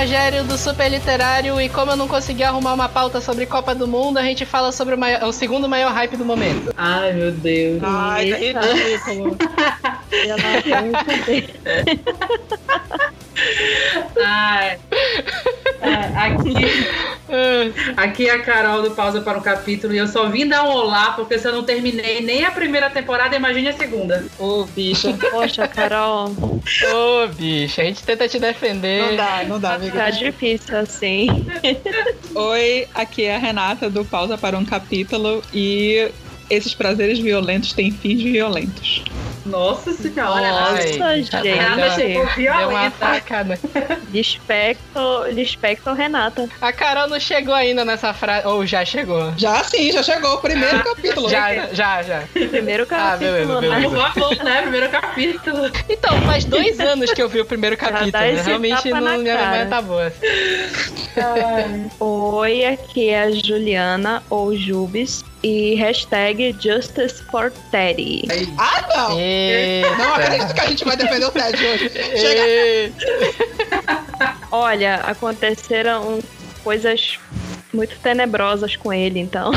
Rogério do Super Literário e como eu não consegui arrumar uma pauta sobre Copa do Mundo, a gente fala sobre o, maior- o segundo maior hype do momento. Ai, meu Deus. Ai, tá Eita. ridículo. Ai. Aqui, aqui é a Carol do Pausa para um Capítulo e eu só vim dar um olá porque se eu não terminei nem a primeira temporada, imagine a segunda. Ô, bicha. Poxa, Carol, Ô, bicho, a gente tenta te defender. Não dá, não dá, amiga. tá difícil assim. Oi, aqui é a Renata do Pausa para um Capítulo e esses prazeres violentos têm fins violentos. Nossa senhora. Nossa, Ai, gente. Renata chegou Deu uma violenta. facada. Lispecto, Lispecto Renata. A Carol não chegou ainda nessa frase. Ou já chegou? Já sim, já chegou o primeiro capítulo. Já, já, já. Primeiro Ah, beleza, capítulo, beleza. né? Favor, né? Primeiro capítulo. Então, faz dois anos que eu vi o primeiro capítulo, né? Realmente não, minha memória tá boa. Oi, aqui é a Juliana ou Jubes e hashtag Justice for Teddy. Ah, não! Eita. Não acredito que a gente vai defender o Ted hoje. Chega. Olha, aconteceram coisas muito tenebrosas com ele, então.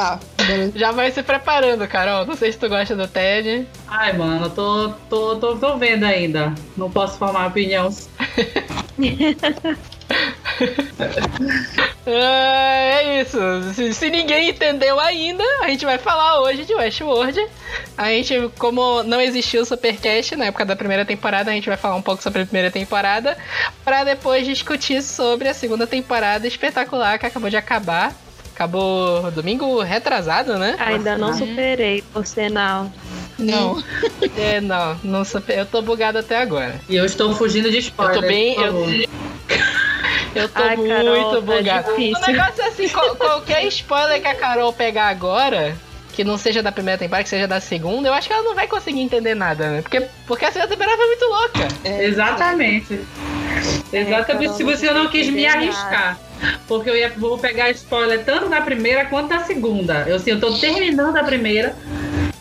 Tá, beleza. Já vai se preparando, Carol. Não sei se tu gosta do Ted. Ai, mano, eu tô, tô, tô, tô vendo ainda. Não posso formar opinião. Ah, é isso. Se, se ninguém entendeu ainda, a gente vai falar hoje de Westworld. A gente, como não existiu o Supercast na época da primeira temporada, a gente vai falar um pouco sobre a primeira temporada, pra depois discutir sobre a segunda temporada espetacular que acabou de acabar. Acabou domingo retrasado, né? Ainda não superei, por sinal. Não. É, não, não super, eu tô bugado até agora. E eu estou fugindo de spoiler. Eu tô bem- por eu-. Eu tô Ai, muito Carol, tá bugado. difícil. O negócio é assim, qual- qualquer spoiler que a Carol pegar agora, que não seja da primeira temporada, que seja da segunda, eu acho que ela não vai conseguir entender nada, né? Porque, porque a segunda temporada foi muito louca. É, Exatamente. Exatamente. Carol, Se você eu não quis me arriscar. Porque eu ia, vou pegar spoiler tanto da primeira quanto da segunda. Eu assim, eu tô terminando a primeira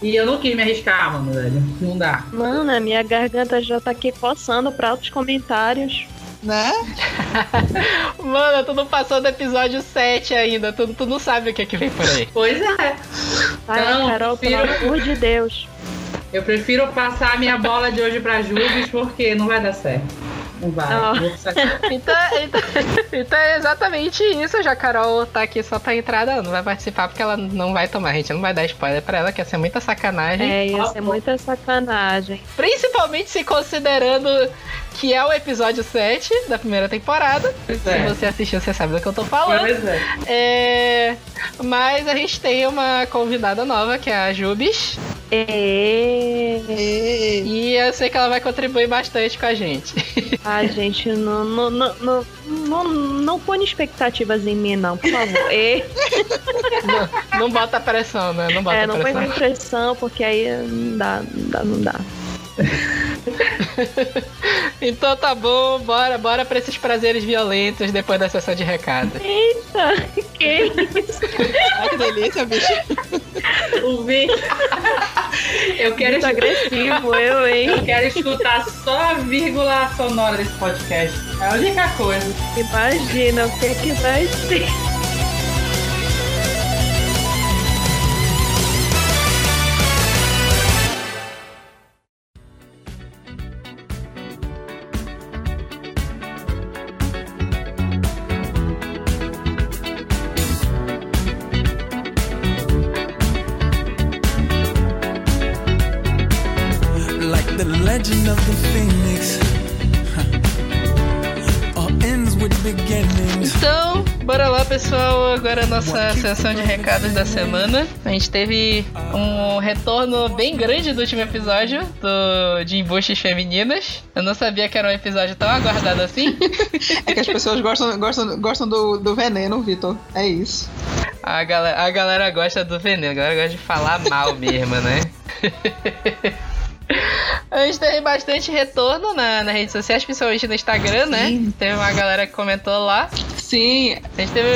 e eu não quis me arriscar, mano, velho. Não dá. Mano, a minha garganta já tá aqui coçando pra outros comentários. Né? Mano, tu não passou do episódio 7 ainda, tu, tu não sabe o que é que vem por aí. Pois é. Ai, Não, Carol, pelo prefiro- amor de Deus. Eu prefiro passar a minha bola de hoje pra Jubes porque não vai dar certo. Não vai. Ah. Vou sacar. Então, então, então é exatamente isso. Já a Carol tá aqui só pra entrada, ela não vai participar porque ela não vai tomar. A gente não vai dar spoiler pra ela, que ia ser muita sacanagem. É, ia Ah, ser pô. muita sacanagem. Principalmente se considerando que é o episódio 7 da primeira temporada. Pois Se é. você assistiu, você sabe do que eu tô falando. Pois é. É, Mas a gente tem uma convidada nova, que é a Jubes. E... E... Eu sei que ela vai contribuir bastante com a gente. Ai, gente, não, não, não, não, não, não põe expectativas em mim, não, por favor. E... não, não bota pressão, né? Não bota É, não põe pressão. pressão, porque aí não dá, não dá, não dá. Então tá bom, bora, bora pra esses prazeres violentos depois da sessão de recado. Eita, que isso? Ai, que delícia, bicho. O Vitor. eu quero Muito agressivo, eu, hein? Eu quero escutar só a vírgula sonora desse podcast. É a única coisa. Imagina o que é que vai ser. Nossa sessão de recados da semana. A gente teve um retorno bem grande do último episódio do, de embuches femininas. Eu não sabia que era um episódio tão aguardado assim. É que as pessoas gostam, gostam, gostam do, do veneno, Vitor. É isso. A galera, a galera gosta do veneno, a galera gosta de falar mal mesmo, né? A gente teve bastante retorno na, nas redes sociais, principalmente no Instagram, né? Sim. Teve uma galera que comentou lá. Sim, A gente teve.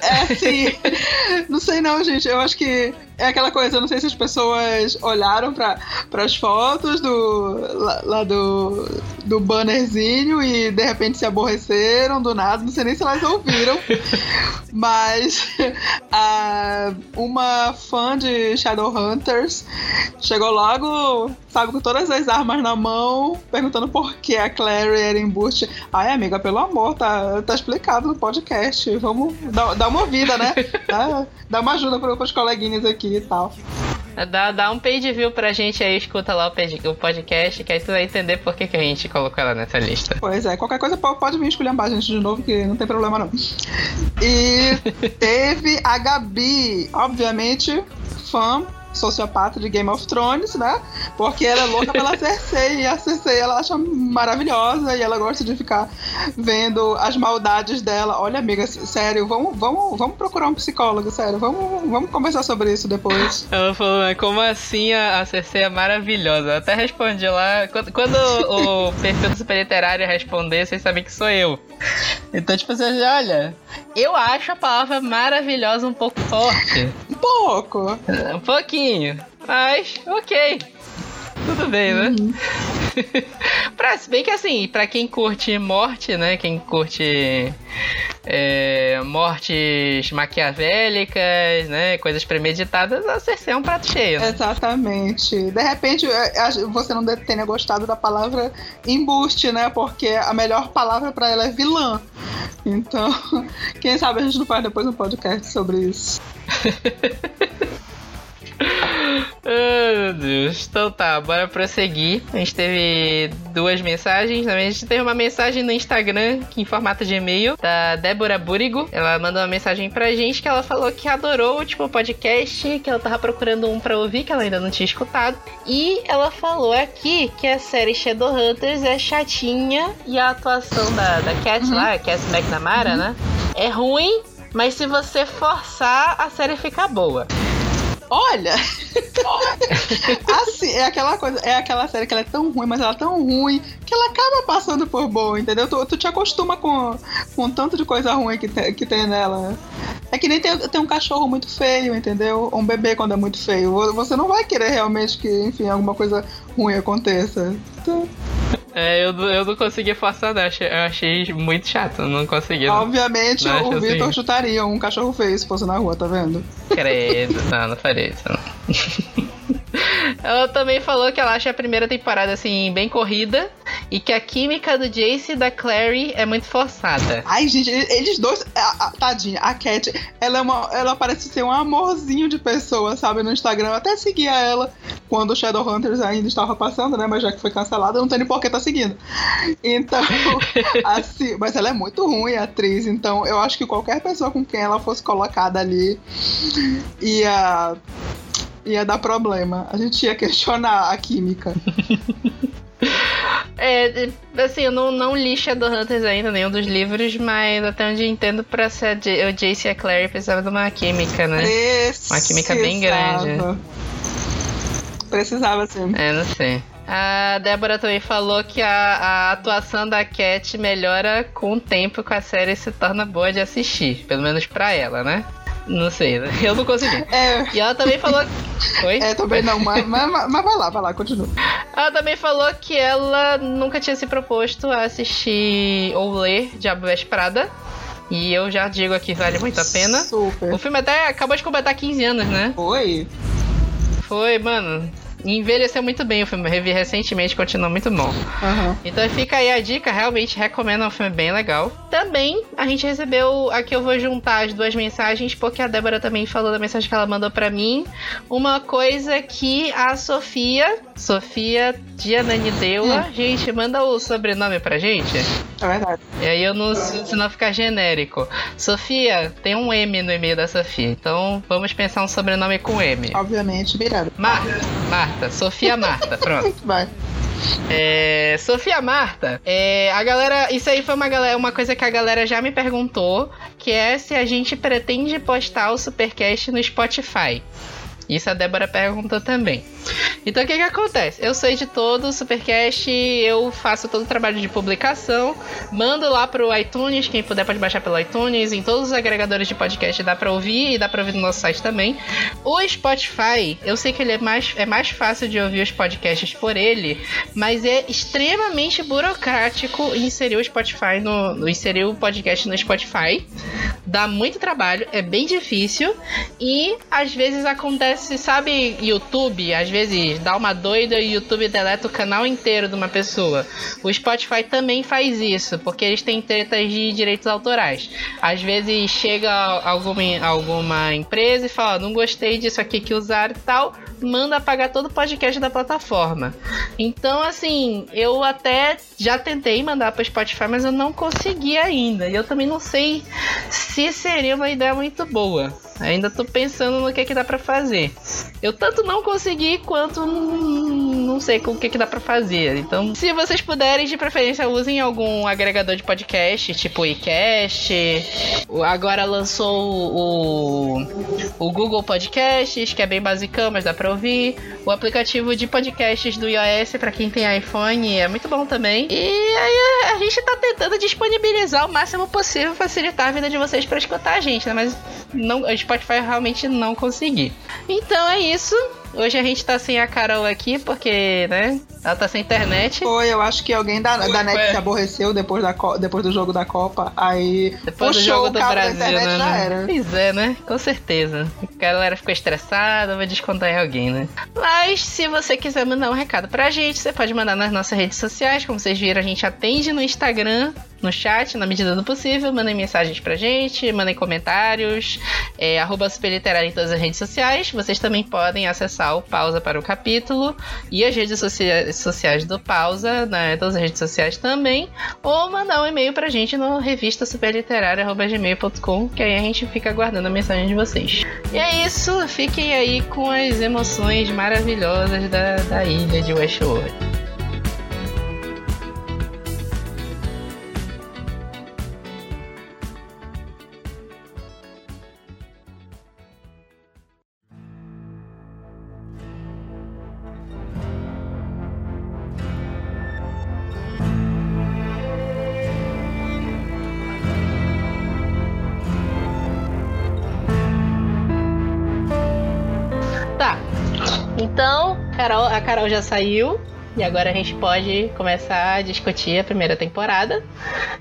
é sim. não sei não, gente. Eu acho que É aquela coisa, eu não sei se as pessoas olharam para as fotos do, lá, lá do, do bannerzinho e de repente se aborreceram do nada, não sei nem se elas ouviram. Mas a, uma fã de Shadowhunters chegou logo, sabe, com todas as armas na mão, perguntando por que a Clary era embuste. Ai, amiga, pelo amor, tá, tá explicado no podcast. Vamos dar, dar uma vida, né? Dá, dá uma ajuda para os coleguinhas aqui e tal. Dá, dá um page view pra gente aí, escuta lá o, podcast, que aí tu vai entender por que, que a gente colocou ela nessa lista. Pois é, qualquer coisa po- pode vir esculhambar a gente de novo, que não tem problema não. E teve a Gabi, obviamente, fã sociopata de Game of Thrones, né? Porque ela é louca pela Cersei e a Cersei ela acha maravilhosa e ela gosta de ficar vendo as maldades dela. Olha, amiga, sério, vamos, vamos, vamos procurar um psicólogo, sério, vamos, vamos conversar sobre isso depois. Ela falou, mas como assim a, Cersei é maravilhosa? Eu até respondi lá. Quando, quando o, o perfil do Super Literário responder, vocês sabem que sou eu. Então, tipo assim, olha, eu acho a palavra maravilhosa um pouco forte. Um pouco. Um pouquinho. Mas, ok. Tudo bem, né? pra, se bem que assim, pra quem curte morte, né? Quem curte é, mortes maquiavélicas, né? Coisas premeditadas, a Cersei é um prato cheio. né? Exatamente. De repente, você não deve- tenha gostado da palavra embuste, né? Porque a melhor palavra pra ela é vilã. Então, quem sabe a gente não faz depois um podcast sobre isso. Ai, meu Deus. Então tá, bora prosseguir. A gente teve duas mensagens. né? A gente teve uma mensagem no Instagram, que em formato de e-mail, da Débora Burigo. Ela mandou uma mensagem pra gente que ela falou que adorou o último podcast, que ela tava procurando um pra ouvir, que ela ainda não tinha escutado. E ela falou aqui que a série Shadowhunters é chatinha e a atuação da, da Cat lá, a Cat McNamara, né? É ruim, mas se você forçar, a série fica boa. Olha! assim, é aquela coisa, é aquela série que ela é tão ruim, mas ela é tão ruim que ela acaba passando por boa, entendeu? Tu, tu te acostuma com, com tanto de coisa ruim que, te- que tem nela. É que nem tem, tem um cachorro muito feio, entendeu? Um bebê quando é muito feio. Vo- Você não vai querer realmente que, enfim, alguma coisa ruim aconteça. Então, É, eu, não- eu não consegui forçar, não. Achei- Eu achei muito chato, não consegui. Não. obviamente, Não, o Vitor assim. chutaria um cachorro feio se fosse na rua, tá vendo? Credo, não, não farei isso. Não. ela também falou que ela acha a primeira temporada, assim, bem corrida. E que a química do Jace e da Clary é muito forçada. Ai, gente, eles dois. A, a- tadinha, a Cat, ela, é uma, ela parece ser um amorzinho de pessoa, sabe? No Instagram. Eu até seguia ela quando o Shadowhunters ainda estava passando, né? Mas já que foi cancelada, eu não tem nem por que tá seguindo. Então, assim. Mas ela é muito ruim, a atriz. Então, eu acho que qualquer pessoa com quem ela fosse colocada ali ia. Ia dar problema. A gente ia questionar a química. É, assim, eu não, não li Shadowhunters ainda, nenhum dos livros, mas até onde entendo, pra ser o Jace e a Clary precisava de uma química, né? Uma química bem grande. Precisava. Precisava, sim. É, não sei. A Débora também falou que a, a atuação da Cat melhora com o tempo que a série se torna boa de assistir. Pelo menos pra ela, né? Não sei, né? eu não consegui. É, E ela também falou. Oi? É, também não, mas, mas, mas vai lá, vai lá, continua. Ela também falou que ela nunca tinha se proposto a assistir ou ler Diabo Veste Prada. E eu já digo aqui, vale muito a pena. Super. O filme até acabou de completar 15 anos, né? Foi? Foi, mano. Envelheceu muito bem o filme. Eu revi recentemente, continua muito bom. Aham. Então fica aí a dica, realmente recomendo, é um filme bem legal. Também a gente recebeu, aqui eu vou juntar as duas mensagens, porque a Débora também falou da mensagem que ela mandou pra mim. Uma coisa que a Sofia, Sofia Dianani Deula, gente, manda o sobrenome pra gente. É verdade. E aí eu não, senão fica genérico. Sofia, tem um M no e-mail da Sofia, então vamos pensar um sobrenome com M. Obviamente, virado. Marta, Marta, Sofia Marta, pronto. É, Sofia Marta, é, a galera. Isso aí foi uma, galera, uma coisa que a galera já me perguntou: que é se a gente pretende postar o Supercast no Spotify. Isso a Débora perguntou também. Então o que que acontece? Eu sou editor do Supercast, eu faço todo o trabalho de publicação, mando lá pro iTunes, quem puder pode baixar pelo iTunes, em todos os agregadores de podcast dá pra ouvir e dá pra ouvir no nosso site também. O Spotify, eu sei que ele é mais, é mais fácil de ouvir os podcasts por ele, mas é extremamente burocrático inserir o Spotify no, no inserir o podcast no Spotify. Dá muito trabalho, é bem difícil e às vezes acontece, sabe, YouTube, às vezes dá uma doida e o YouTube deleta o canal inteiro de uma pessoa. O Spotify também faz isso, porque eles têm tretas de direitos autorais. Às vezes chega alguma, alguma empresa e fala: não gostei disso aqui que usaram e tal, manda apagar todo o podcast da plataforma. Então, assim, eu até já tentei mandar para Spotify, mas eu não consegui ainda. E eu também não sei se seria uma ideia muito boa. Ainda tô pensando no que, que dá para fazer. Eu tanto não consegui quanto não sei o que, que dá para fazer. Então, se vocês puderem, de preferência, usem algum agregador de podcast, tipo o iCast. Agora lançou o, o Google Podcasts, que é bem basicão, mas dá para ouvir. O aplicativo de podcasts do iOS para quem tem iPhone é muito bom também. E aí a gente tá tentando disponibilizar o máximo possível, facilitar a vida de vocês para escutar a gente, né? Mas não, o Spotify realmente não consegui. Então é isso. Hoje a gente tá sem a Carol aqui, porque, né? Ela tá sem internet. Foi, eu acho que alguém da, da net se aborreceu depois, da, depois do jogo da Copa. Aí Depois do puxou jogo o do cabo da Brasil, internet né? já né? era. Pois é, né? Com certeza. A galera ficou estressada, vai descontar em alguém, né? Mas se você quiser mandar um recado pra gente, você pode mandar nas nossas redes sociais. Como vocês viram, a gente atende no Instagram, no chat, na medida do possível. Mandem mensagens pra gente, mandem comentários. É, arroba Superliterário em todas as redes sociais. Vocês também podem acessar Pausa para o Capítulo e as redes socia- sociais do Pausa, né, todas as redes sociais também, ou mandar um e-mail pra gente no revista superliterária.gmail.com, que aí a gente fica aguardando a mensagem de vocês. E é isso, fiquem aí com as emoções maravilhosas da, da ilha de Westworld. Carol, a Carol já saiu. E agora a gente pode começar a discutir a primeira temporada.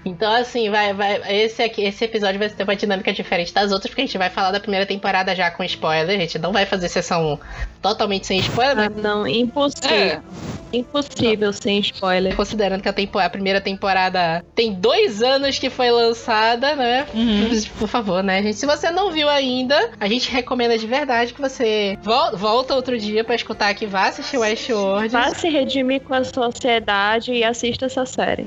Então, assim, vai, vai. Esse, aqui, esse episódio vai ter uma dinâmica diferente das outras, porque a gente vai falar da primeira temporada já com spoiler. A gente não vai fazer sessão totalmente sem spoiler, Ah, mas não, impossível. É. Impossível sem spoiler. considerando que a, tempo- a primeira temporada tem dois anos que foi lançada, né? Por favor, né, gente? Se você não viu ainda, a gente recomenda de verdade que você vol- volta outro dia pra escutar aqui, vá assistir Westworld. Vá se redimir com a sociedade e assista essa série.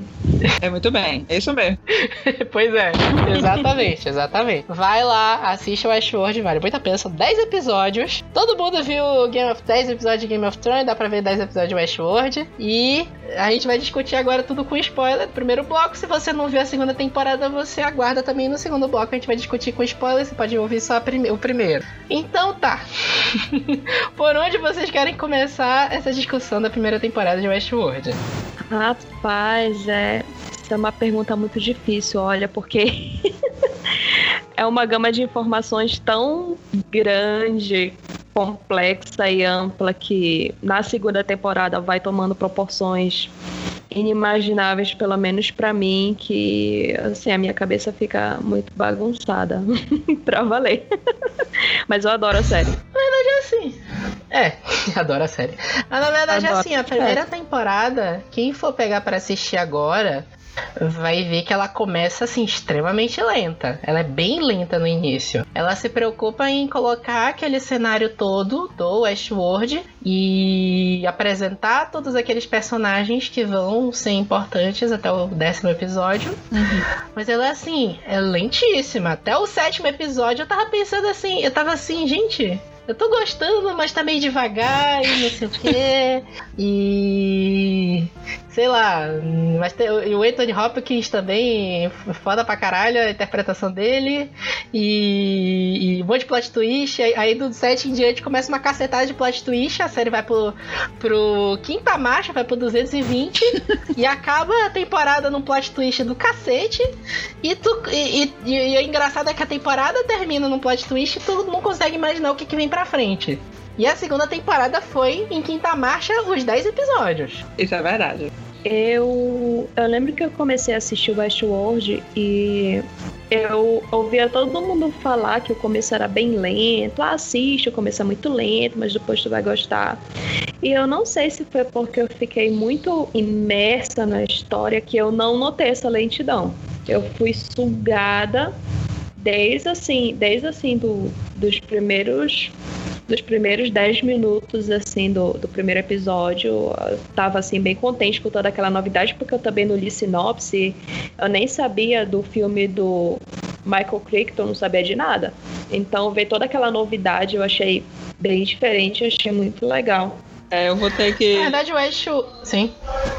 É muito bem, é isso mesmo. pois é, exatamente, exatamente. Vai lá, assiste Westworld, vale muito a pena. São 10 episódios. Todo mundo viu Game of 10 episódios de Game of Thrones, dá pra ver 10 episódios de Westworld. E a gente vai discutir agora tudo com spoiler. Primeiro bloco, se você não viu a segunda temporada, você aguarda também no segundo bloco. A gente vai discutir com spoiler, você pode ouvir só prime- o primeiro. Então tá. Por onde vocês querem começar essa discussão da primeira temporada de Westworld? Rapaz, é. É uma pergunta muito difícil, olha, porque é uma gama de informações tão grande, complexa e ampla que na segunda temporada vai tomando proporções inimagináveis, pelo menos pra mim, que assim a minha cabeça fica muito bagunçada pra valer. Mas eu adoro a série. assim. É, adoro a série. Mas na verdade, Adoro. assim, a primeira temporada, quem for pegar pra assistir agora, vai ver que ela começa assim extremamente lenta. Ela é bem lenta no início. Ela se preocupa em colocar aquele cenário todo do Westworld e apresentar todos aqueles personagens que vão ser importantes até o décimo episódio. Mas ela é assim, é lentíssima. Até o sétimo episódio eu tava pensando assim, eu tava assim, gente, eu tô gostando, mas tá meio devagar e não sei o quê. E. sei lá, mas tem, o Anthony Hopkins também, foda pra caralho a interpretação dele, e, e um monte de plot twist, aí, aí do 7 em diante começa uma cacetada de plot twist, a série vai pro, pro quinta marcha, vai pro 220, e acaba a temporada num plot twist do cacete, e, tu, e, e, e o engraçado é que a temporada termina num plot twist e tu não consegue imaginar o que, que vem pra frente. E a segunda temporada foi, em quinta marcha, os 10 episódios. Isso é verdade. Eu, eu lembro que eu comecei a assistir Westworld e eu ouvia todo mundo falar que o começo era bem lento. Ah, assiste, o começo é muito lento, mas depois tu vai gostar. E eu não sei se foi porque eu fiquei muito imersa na história que eu não notei essa lentidão. Eu fui sugada desde assim, desde assim do, dos primeiros dos primeiros 10 minutos assim do, do primeiro episódio, eu tava assim bem contente com toda aquela novidade porque eu também não li sinopse, eu nem sabia do filme do Michael Crichton, não sabia de nada. Então ver toda aquela novidade eu achei bem diferente, eu achei muito legal. É, eu vou ter que. Na verdade, o Ash. Sim.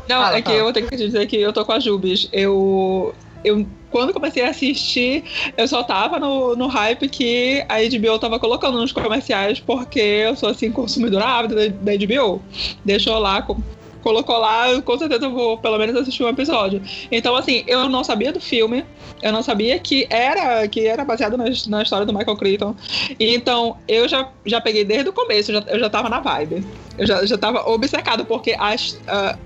Não, Fala, é que fala. eu vou ter que dizer que eu tô com a Jubes. Eu. Eu, quando comecei a assistir, eu só tava no, no hype que a HBO tava colocando nos comerciais, porque eu sou assim, consumidora ávida da, da HBO. Deixou lá, co- colocou lá, com certeza eu vou pelo menos assistir um episódio. Então, assim, eu não sabia do filme, eu não sabia que era que era baseado na, na história do Michael Crichton. Então, eu já, já peguei desde o começo, eu já, eu já tava na vibe. Eu já, já tava obcecado, porque a,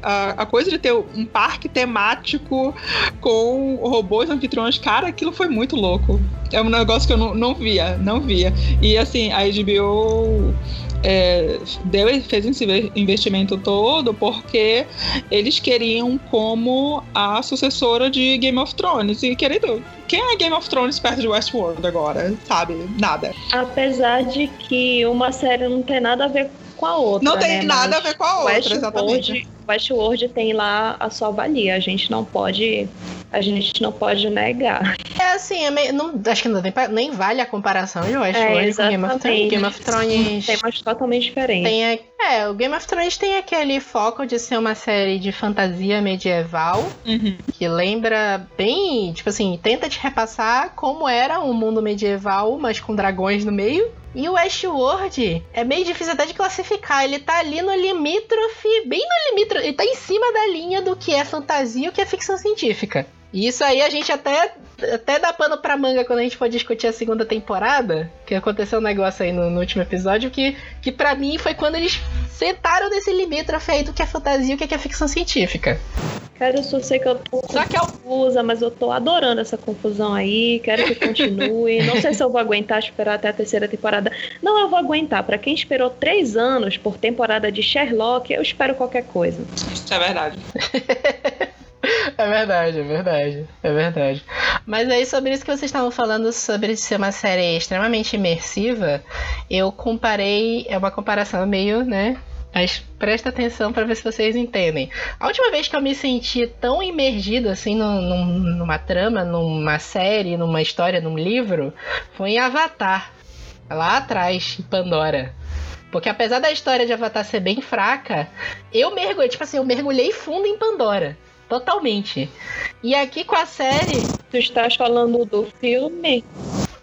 a, a coisa de ter um parque temático com robôs anfitriões, cara, aquilo foi muito louco. É um negócio que eu não, não via, não via. E assim, a HBO é, deu, fez esse inve- investimento todo porque eles queriam como a sucessora de Game of Thrones. E querido, quem é Game of Thrones perto de Westworld agora? Sabe? Nada. Apesar de que uma série não tem nada a ver com a outra. Não tem né? nada Mas a ver com a outra, exatamente. Westworld, Westworld tem lá a sua valia. A gente não pode, a gente não pode negar. É assim, é meio, não, acho que não tem, nem vale a comparação de Westworld com Game of Thrones. Game of Thrones Temas totalmente diferentes. tem a- é, o Game of Thrones tem aquele foco de ser uma série de fantasia medieval Uhum. que lembra bem, tipo assim, tenta te repassar como era um mundo medieval, mas com dragões no meio. E o Westworld é meio difícil até de classificar. Ele tá ali no limítrofe, bem no limítrofe. Ele tá em cima da linha do que é fantasia e o que é ficção científica. E isso aí a gente até, até dá pano pra manga quando a gente for discutir a segunda temporada. Que aconteceu um negócio aí no, no último episódio que, que para mim foi quando eles sentaram nesse limítrofe aí do que é fantasia e o que é ficção científica. Cara, eu só sei que eu tô Só que é o confusa, mas eu tô adorando essa confusão aí. Quero que continue. Não sei se eu vou aguentar esperar até a terceira temporada. Não, eu vou aguentar. Pra quem esperou três anos por temporada de Sherlock, eu espero qualquer coisa. Isso é verdade. É verdade, é verdade, é verdade. Mas aí, sobre isso que vocês estavam falando, sobre ser uma série extremamente imersiva, eu comparei, é uma comparação meio, né? Mas presta atenção pra ver se vocês entendem. A última vez que eu me senti tão imergido assim num- num- numa trama, numa série, numa história, num livro, foi em Avatar. Lá atrás, em Pandora. Porque apesar da história de Avatar ser bem fraca, eu mergulhei, tipo assim, eu mergulhei fundo em Pandora. Totalmente. E aqui com a série Tu estás falando do filme?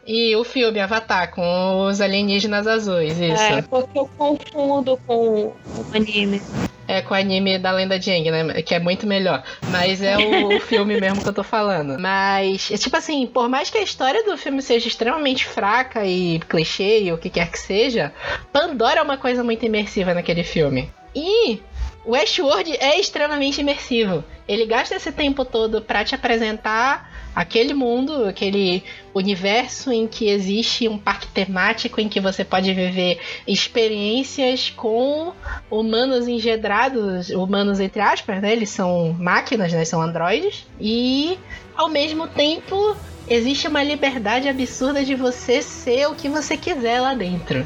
e o filme Avatar com os alienígenas azuis, isso. É, porque eu confundo com o anime. É com o anime da lenda de Aang, né? Que é muito melhor. Mas é o filme mesmo que eu tô falando. Mas, é tipo assim, por mais que a história do filme seja extremamente fraca e clichê e o que quer que seja, Pandora é uma coisa muito imersiva naquele filme. E Westworld é extremamente imersivo. Ele gasta esse tempo todo pra te apresentar aquele mundo, aquele universo em que existe um parque temático em que você pode viver experiências com humanos engedrados, humanos entre aspas, né? Eles são máquinas, né? São androides. E ao mesmo tempo existe uma liberdade absurda de você ser o que você quiser lá dentro.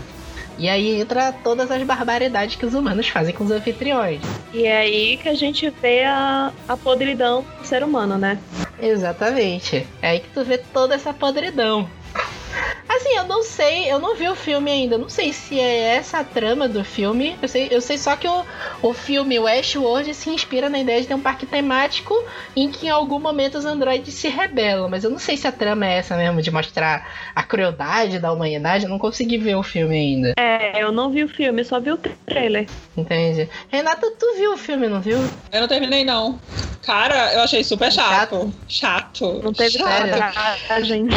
E aí entra todas as barbaridades que os humanos fazem com os anfitriões. E é aí que a gente vê a, a podridão do ser humano, né? Exatamente. É aí que tu vê toda essa podridão. Assim, eu não sei, eu não vi o filme ainda. Não sei se é essa a trama do filme. Eu sei, eu sei só que o, o filme Westworld se inspira na ideia de ter um parque temático em que em algum momento os androides se rebelam. Mas eu não sei se a trama é essa mesmo, de mostrar a crueldade da humanidade. Eu não consegui ver o filme ainda. É, eu não vi o filme, só vi o trailer. Entende? Renata, tu viu o filme, não viu? Eu não terminei, não. Cara, eu achei super chato. Chato. Não teve chato. coragem.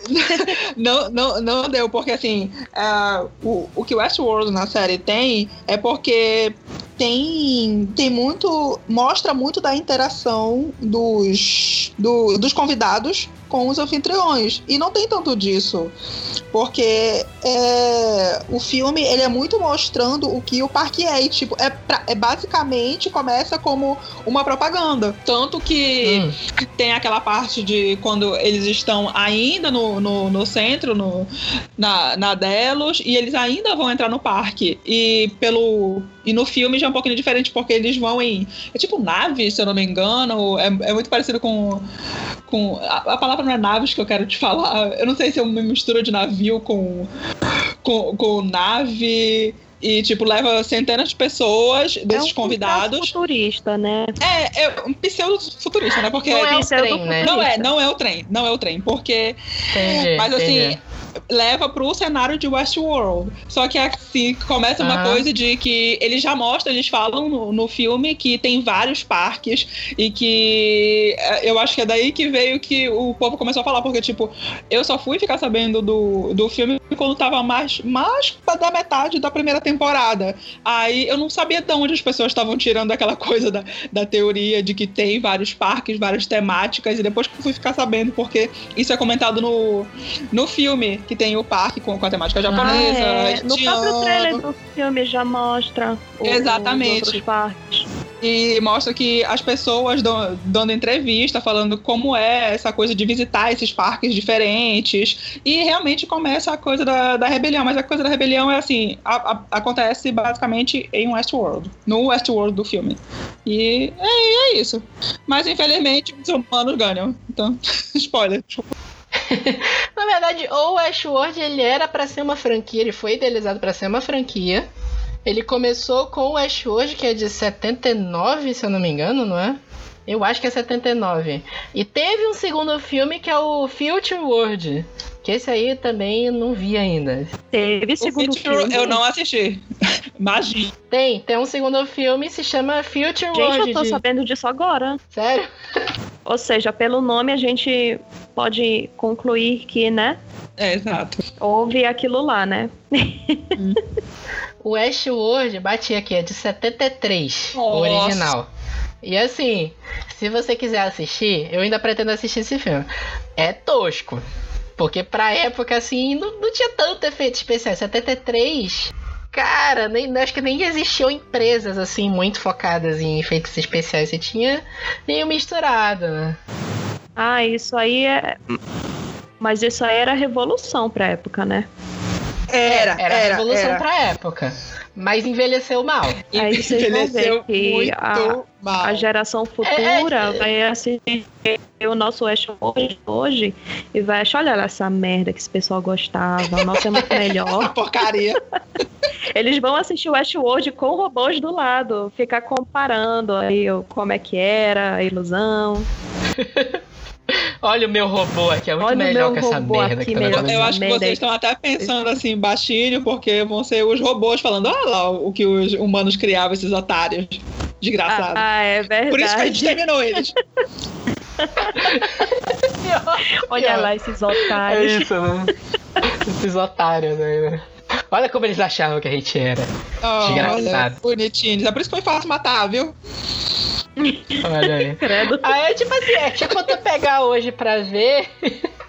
não, não, não deu, porque assim, uh, o, o que Westworld na série tem é porque tem, tem muito. mostra muito da interação dos, do, dos convidados com os anfitriões. E não tem tanto disso. Porque é, o filme ele é muito mostrando o que o parque é. E, tipo, é, pra, é basicamente começa como uma propaganda. Tanto que hum. tem aquela parte de quando eles estão ainda no, no, no centro, no, na, na Delos, e eles ainda vão entrar no parque. E pelo. E no filme já é um pouquinho diferente, porque eles vão em. É tipo nave, se eu não me engano. É, é muito parecido com. com a, a palavra não é naves que eu quero te falar. Eu não sei se é uma mistura de navio com, com, com nave. E, tipo, leva centenas de pessoas, desses é um convidados. futurista, né? É, é um pseudo-futurista, né? Porque não é o trem, né? Não é, não é o trem, não é o trem. Porque. Entendi, mas assim, entendi leva pro cenário de Westworld. Só que assim, começa uma uhum. coisa de que eles já mostram, eles falam no, no, filme que tem vários parques e que é, eu acho que é daí que veio que o povo começou a falar, porque, tipo, eu só fui ficar sabendo do, do filme quando tava mais, mais da metade da primeira temporada. Aí eu não sabia de onde as pessoas estavam tirando aquela coisa da, da teoria de que tem vários parques, várias temáticas, e depois que eu fui ficar sabendo, porque isso é comentado no, no filme, que tem o parque com, com a temática japonesa. Ah, é. No próprio trailer do filme já mostra o, Exatamente. os outros parques. E mostra que as pessoas dão, dando entrevista, falando como é essa coisa de visitar esses parques diferentes. E realmente começa a coisa da, da rebelião. Mas a coisa da rebelião é assim: a, a, acontece basicamente em Westworld. No Westworld do filme. E é, é isso. Mas infelizmente os humanos ganham. Então, spoiler. Na verdade, o Westworld ele era para ser uma franquia, ele foi idealizado para ser uma franquia. Ele começou com o Westworld, que é de 79, se eu não me engano, não é? Eu acho que é 79. E teve um segundo filme que é o Future World. Que esse aí também não vi ainda. Teve segundo filme. Eu não assisti. Magia. Tem, tem um segundo filme se chama Future gente, World. Gente, eu tô de... sabendo disso agora. Sério? Ou seja, pelo nome a gente pode concluir que, né? É, exato. Houve aquilo lá, né? Hum. o Westworld, bati aqui, é de 73, Nossa. o original. E assim, se você quiser assistir, eu ainda pretendo assistir esse filme. É tosco. Porque pra época, assim, não, não tinha tanto efeito especial. 73, cara, nem, acho que nem existiam empresas, assim, muito focadas em efeitos especiais. Você tinha meio misturado, né? Ah, isso aí é. Mas isso aí era revolução pra época, né? Era, era, era revolução era. pra época. Mas envelheceu mal. Aí vocês envelheceu vão ver que a, mal. a geração futura é, é, vai assistir o nosso Westworld hoje e vai achar, olha essa merda que esse pessoal gostava, o nosso é muito melhor. Porcaria. Eles vão assistir o Westworld com robôs do lado, ficar comparando aí como é que era a ilusão. Olha o meu robô aqui, é muito Olha melhor que essa merda aqui, que tá Eu acho que vocês estão até pensando assim, baixinho, porque vão ser os robôs falando, olha lá o que os humanos criavam, esses otários. Desgraçado. Ah, ah é verdade. Por isso que a gente terminou eles. Olha lá esses otários. É isso, né? esses otários aí, né? Olha como eles achavam que a gente era. Oh, Desgraçado. Bonitinhos. É por isso que foi fácil matar, viu? Olha aí. Credo. Aí, tipo assim, é tipo tu pegar hoje pra ver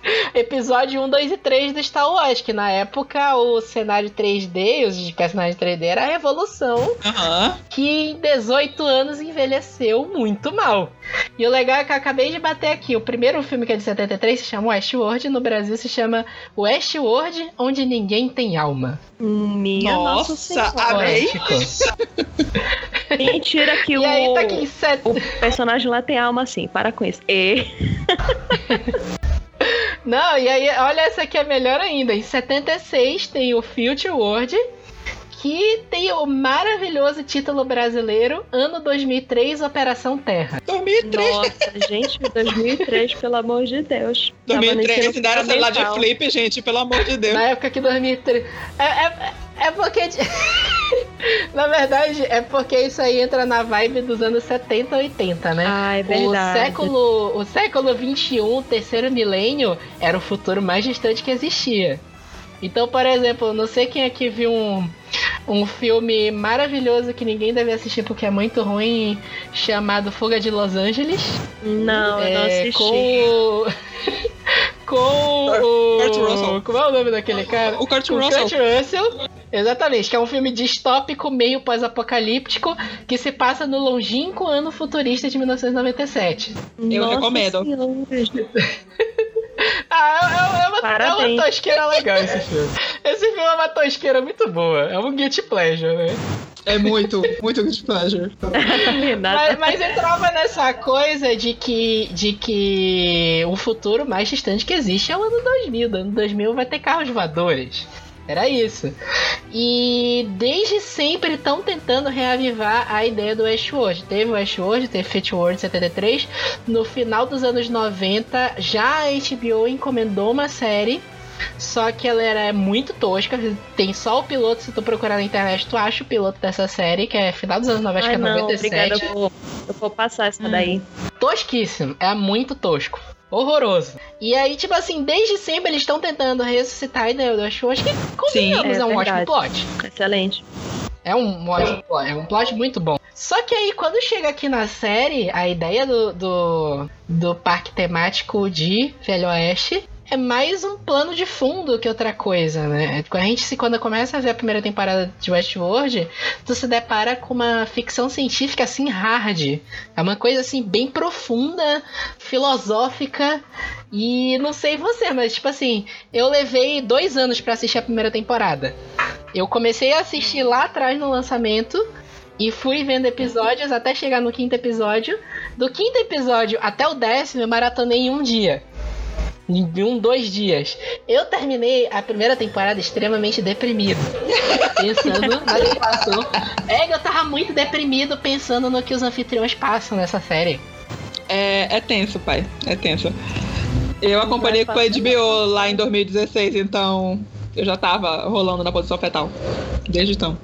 episódio 1, 2 e 3 do Star Wars, que na época o cenário 3D, os personagens 3D era a revolução, uhum. que em 18 anos envelheceu muito mal. E o legal é que eu acabei de bater aqui, o primeiro filme que é de 73 se chama Westworld, no Brasil se chama Westworld, onde ninguém tem alma. Minha nossa, nossa amei. Mentira que e o, aí, tá aqui set... o personagem lá tem alma assim, para com isso. E... Não, e aí, olha, essa aqui é melhor ainda. Em 76 tem o Future World, que tem o maravilhoso título brasileiro, ano 2003, Operação Terra. 2003. Nossa, gente, 2003, pelo amor de Deus. Tava no 2003, ensino ensinaram celular de flip, gente, pelo amor de Deus. Na época que 2003. É, é, é porque. Na verdade, é porque isso aí entra na vibe dos anos 70, 80, né? Ah, é O verdade. século, o século 21, o terceiro milênio, era o futuro mais distante que existia. Então, por exemplo, não sei quem aqui viu um, um filme maravilhoso que ninguém deve assistir porque é muito ruim, chamado Fuga de Los Angeles. Não, eu não É, assisti. Com o. com o. Kurt Russell. Como é o nome daquele cara? O Kurt O Russell. Kurt Russell. Exatamente, que é um filme distópico, meio pós-apocalíptico, que se passa no longínquo ano futurista de 1997. Eu Nossa recomendo. Ah, é, é- é uma, é uma tosqueira legal esse filme. Esse filme é uma tosqueira muito boa. É um guilty pleasure, né? É muito, muito good pleasure. Mas, mas entrava nessa coisa de que, de que o futuro mais distante que existe é o ano 2000. No ano 2000 vai ter carros voadores. Era isso. E desde sempre estão tentando reavivar a ideia do Westworld. Teve o Westworld, teve Fate World 73. No final dos anos 90, já a HBO encomendou uma série. Só que ela era muito tosca. Tem só o piloto. Se tu procurar na internet, tu acha o piloto dessa série, que é final dos anos 90, acho Ai, que é não, 97 obrigada. Eu vou, eu vou passar essa daí. tosquíssimo. É muito tosco. Horroroso. E aí, tipo assim, desde sempre eles estão tentando ressuscitar a ideia do Westworld, que, convenhamos, Sim, é, é um verdade. ótimo plot. Excelente. É um ótimo plot, é um plot muito bom. Só que aí, quando chega aqui na série, a ideia do, do, do parque temático de Velho Oeste é mais um plano de fundo que outra coisa, né? A gente, se quando começa a ver a primeira temporada de Westworld, tu se depara com uma ficção científica assim hard. É uma coisa assim bem profunda, filosófica. E não sei você, mas tipo assim, eu levei dois anos pra assistir a primeira temporada. Eu comecei a assistir lá atrás no lançamento. E fui vendo episódios até chegar no quinto episódio. Do quinto episódio até o décimo, eu maratonei em um dia. Em um, dois dias. Eu terminei a primeira temporada extremamente deprimido. Pensando na situação. É, eu tava muito deprimido pensando no que os anfitriões passam nessa série. É, é tenso, pai. É tenso. Eu acompanhei com a HBO lá em 2016, então eu já tava rolando na posição fetal. Desde então.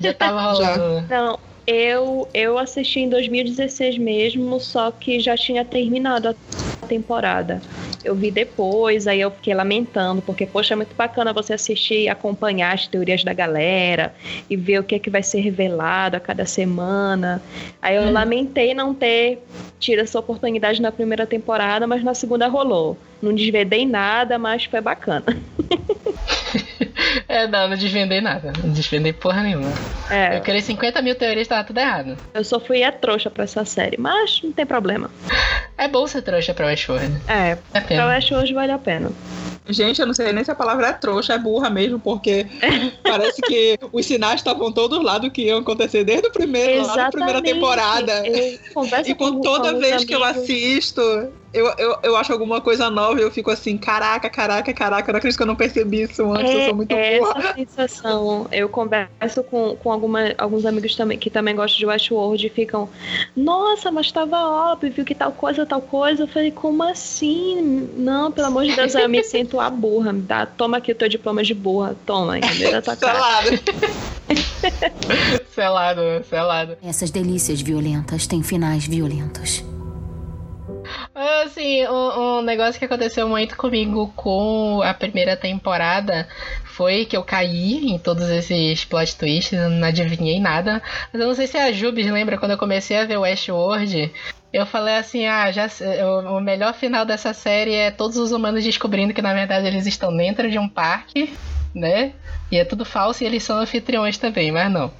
Já tava rolando. Não, eu, eu assisti em 2016 mesmo, só que já tinha terminado a temporada. Eu vi depois, aí eu fiquei lamentando, porque, poxa, é muito bacana você assistir e acompanhar as teorias da galera e ver o que, é que vai ser revelado a cada semana. Aí eu lamentei não ter tido essa oportunidade na primeira temporada, mas na segunda rolou. Não desvendei nada, mas foi bacana. É, não, não desvendei nada. Não desvendei porra nenhuma. É, Eu criei 50 mil teorias, tava tudo errado. eu só fui a trouxa pra essa série, mas não tem problema. É bom ser trouxa pra Westworld. É, É pra pena. West hoje vale a pena. Gente, eu não sei nem se a palavra é trouxa, é burra mesmo, porque parece que os sinais estavam todos lá do que iam acontecer desde o primeiro, lá da primeira temporada. E com com toda vez que eu amigos. assisto, eu, eu, eu acho alguma coisa nova e eu fico assim, caraca, caraca, caraca, eu não acredito que eu não percebi isso antes, eu sou muito é burra. essa sensação. Eu converso com, com alguma, alguns amigos também que também gostam de Westworld e ficam, nossa, mas tava óbvio que tal coisa, tal coisa. Eu falei, como assim? Não, pelo amor de Deus, eu me sinto a burra. Me dá, toma aqui o teu diploma de burra, toma, entendeu? Da tua. Selado. Selado, selado. Essas delícias violentas têm finais violentos. Assim, um, um negócio que aconteceu muito comigo com a primeira temporada foi que eu caí em todos esses plot twists, não adivinhei nada. Mas eu não sei se a Jubes lembra quando eu comecei a ver Westworld. Eu falei assim, ah, já o melhor final dessa série é todos os humanos descobrindo que na verdade eles estão dentro de um parque, né? E é tudo falso e eles são anfitriões também, mas não.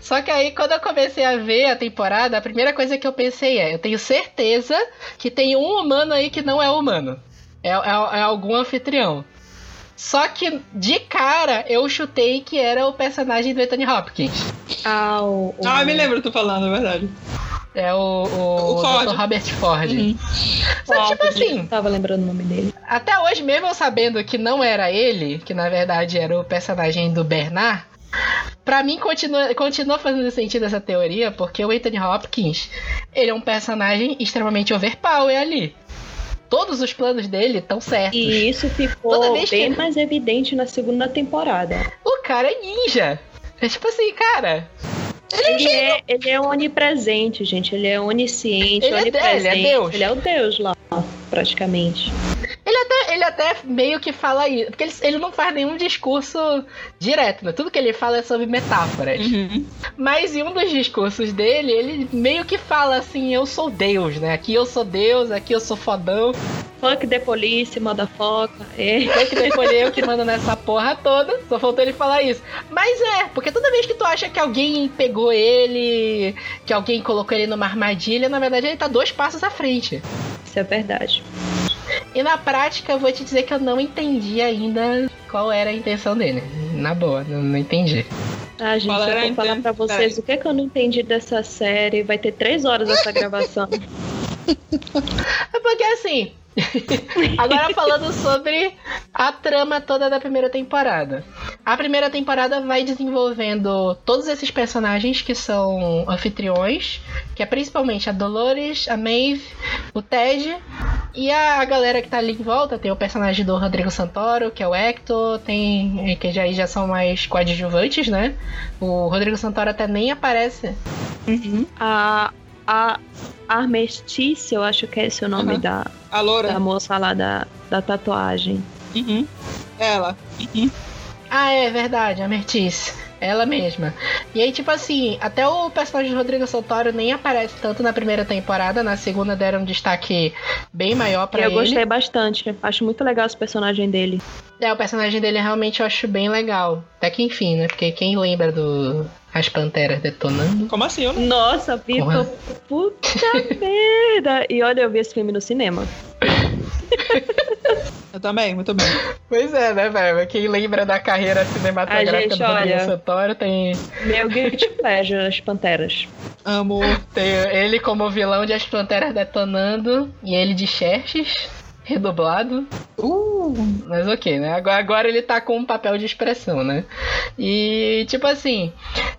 Só que aí, quando eu comecei a ver a temporada, a primeira coisa que eu pensei é: eu tenho certeza que tem um humano aí que não é humano. É, é- é algum anfitrião. Só que, de cara, eu chutei que era o personagem do Anthony Hopkins. Ah, o- Ah, eu me lembro tu falando, é verdade. É o, o, O Ford. Dr. Robert Ford. Uhum. Só que, tipo assim, Tava lembrando o nome dele. até hoje, mesmo eu sabendo que não era ele, que na verdade era o personagem do Bernard, pra mim continua, continua fazendo sentido essa teoria, porque o Anthony Hopkins, ele é um personagem extremamente overpower ali. Todos os planos dele estão certos. E isso Toda ficou vez bem que- mais evidente na segunda temporada. O cara é ninja. É tipo assim, cara. Ele é, ele é onipresente, gente. Ele é onisciente, Ele é de- onipresente. ele é Deus. Ele é o Deus lá, praticamente. Ele até, ele até meio que fala isso. Porque ele, ele não faz nenhum discurso direto, né? Tudo que ele fala é sobre metáforas. Uhum. Mas em um dos discursos dele, ele meio que fala assim: Eu sou Deus, né? Aqui eu sou Deus, aqui eu sou fodão. Fuck the police, motherfucker. É. Foi que depois eu que manda nessa porra toda. Só faltou ele falar isso. Mas é, porque toda vez que tu acha que alguém pegou ele, que alguém colocou ele numa armadilha, na verdade ele tá dois passos à frente. Isso é verdade. E na prática, eu vou te dizer que eu não entendi ainda qual era a intenção dele. Na boa, não, não entendi. Ah, gente, Qual eu for falar pra vocês o que, é que eu não entendi dessa série, vai ter três horas essa gravação. É porque assim. Agora falando sobre a trama toda da primeira temporada. A primeira temporada vai desenvolvendo todos esses personagens que são anfitriões, que é principalmente a Dolores, a Maeve, o Ted e a, galera que tá ali em volta. Tem o personagem do Rodrigo Santoro, que é o Hector, tem que já, já são mais coadjuvantes, né? O Rodrigo Santoro até nem aparece. Uhum. A, a Armistícia, eu acho que é esse o nome Aham. da, A Loura. da moça lá da, da tatuagem. Uhum. Ela. Uhum. Ah, é verdade, a Mertice. Ela mesma. E aí, tipo assim, até o personagem do Rodrigo Santoro nem aparece tanto na primeira temporada. Na segunda deram um destaque bem maior E pra eu ele. gostei bastante. Acho muito legal esse personagem dele. É, o personagem dele realmente eu acho bem legal. Até que enfim, né? Porque quem lembra do As Panteras detonando? Como assim? Eu não... Nossa, Vitor, puta merda! E olha, eu vi esse filme no cinema. Eu também, muito bem. Pois é, né, velho? Quem lembra da carreira cinematográfica A gente, do olha- Santoro tem, Meu guilty pleasure, as Panteras. Amo. tem ele como vilão de As Panteras detonando e ele de Xerxes, redublado. Uh. Mas ok, né? Agora, agora ele tá com um papel de expressão, né? E, tipo assim,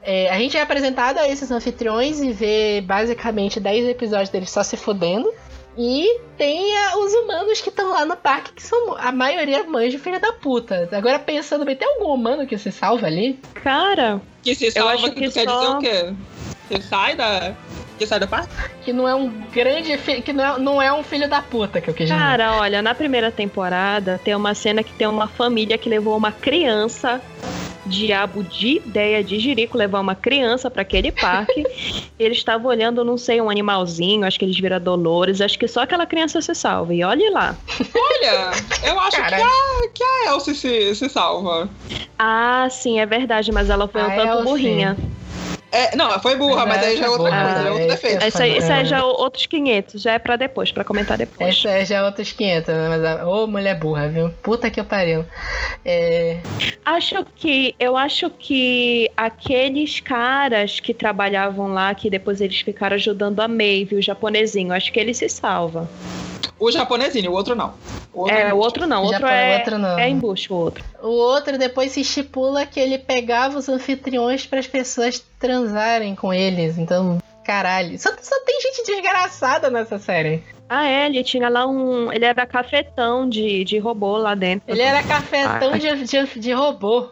é, a gente é apresentado a esses anfitriões e vê basicamente 10 episódios deles só se fodendo. E tem ah, os humanos que estão lá no parque, que são a maioria mães de filha da puta. Agora pensando bem, tem algum humano que se salva ali? Cara, Que se salva, acho que que tu quer só- dizer o quê? Que sai da... Que sai da parte? Que não é um grande filho. Que não é, não é um filho da puta que eu quis dizer. cara, olha, na primeira temporada tem uma cena que tem uma família que levou uma criança. Diabo de ideia de Jerico levar uma criança pra aquele parque. eles estavam olhando, não sei, um animalzinho, acho que eles viram Dolores, acho que só aquela criança se salva. E olhe lá. Olha, eu acho que a, que a Elsie se, se salva. Ah, sim, é verdade, mas ela foi um A tanto Elsie. burrinha. É, não, foi burra, mas aí já é outra coisa, é outro é, defeito. é. Isso aí, isso aí É. já é outros 500, já é pra depois, pra comentar depois. Essa é já é outros 500, né? Mas, a- ô mulher burra, viu? Puta que pariu. É. Acho que eu acho que aqueles caras que trabalhavam lá, que depois eles ficaram ajudando a Maeve, o japonesinho, acho que ele se salva. O japonesinho, o outro não. O outro É, o outro não, o outro Japão, é, outro não. é embuste, o outro. O outro depois se estipula que ele pegava os anfitriões para as pessoas transarem com eles. Então, caralho. Só, só tem gente desgraçada nessa série. Ah, é, ele tinha lá um. Ele era cafetão de, de robô lá dentro. Ele era cafetão Ah, de, de, de robô.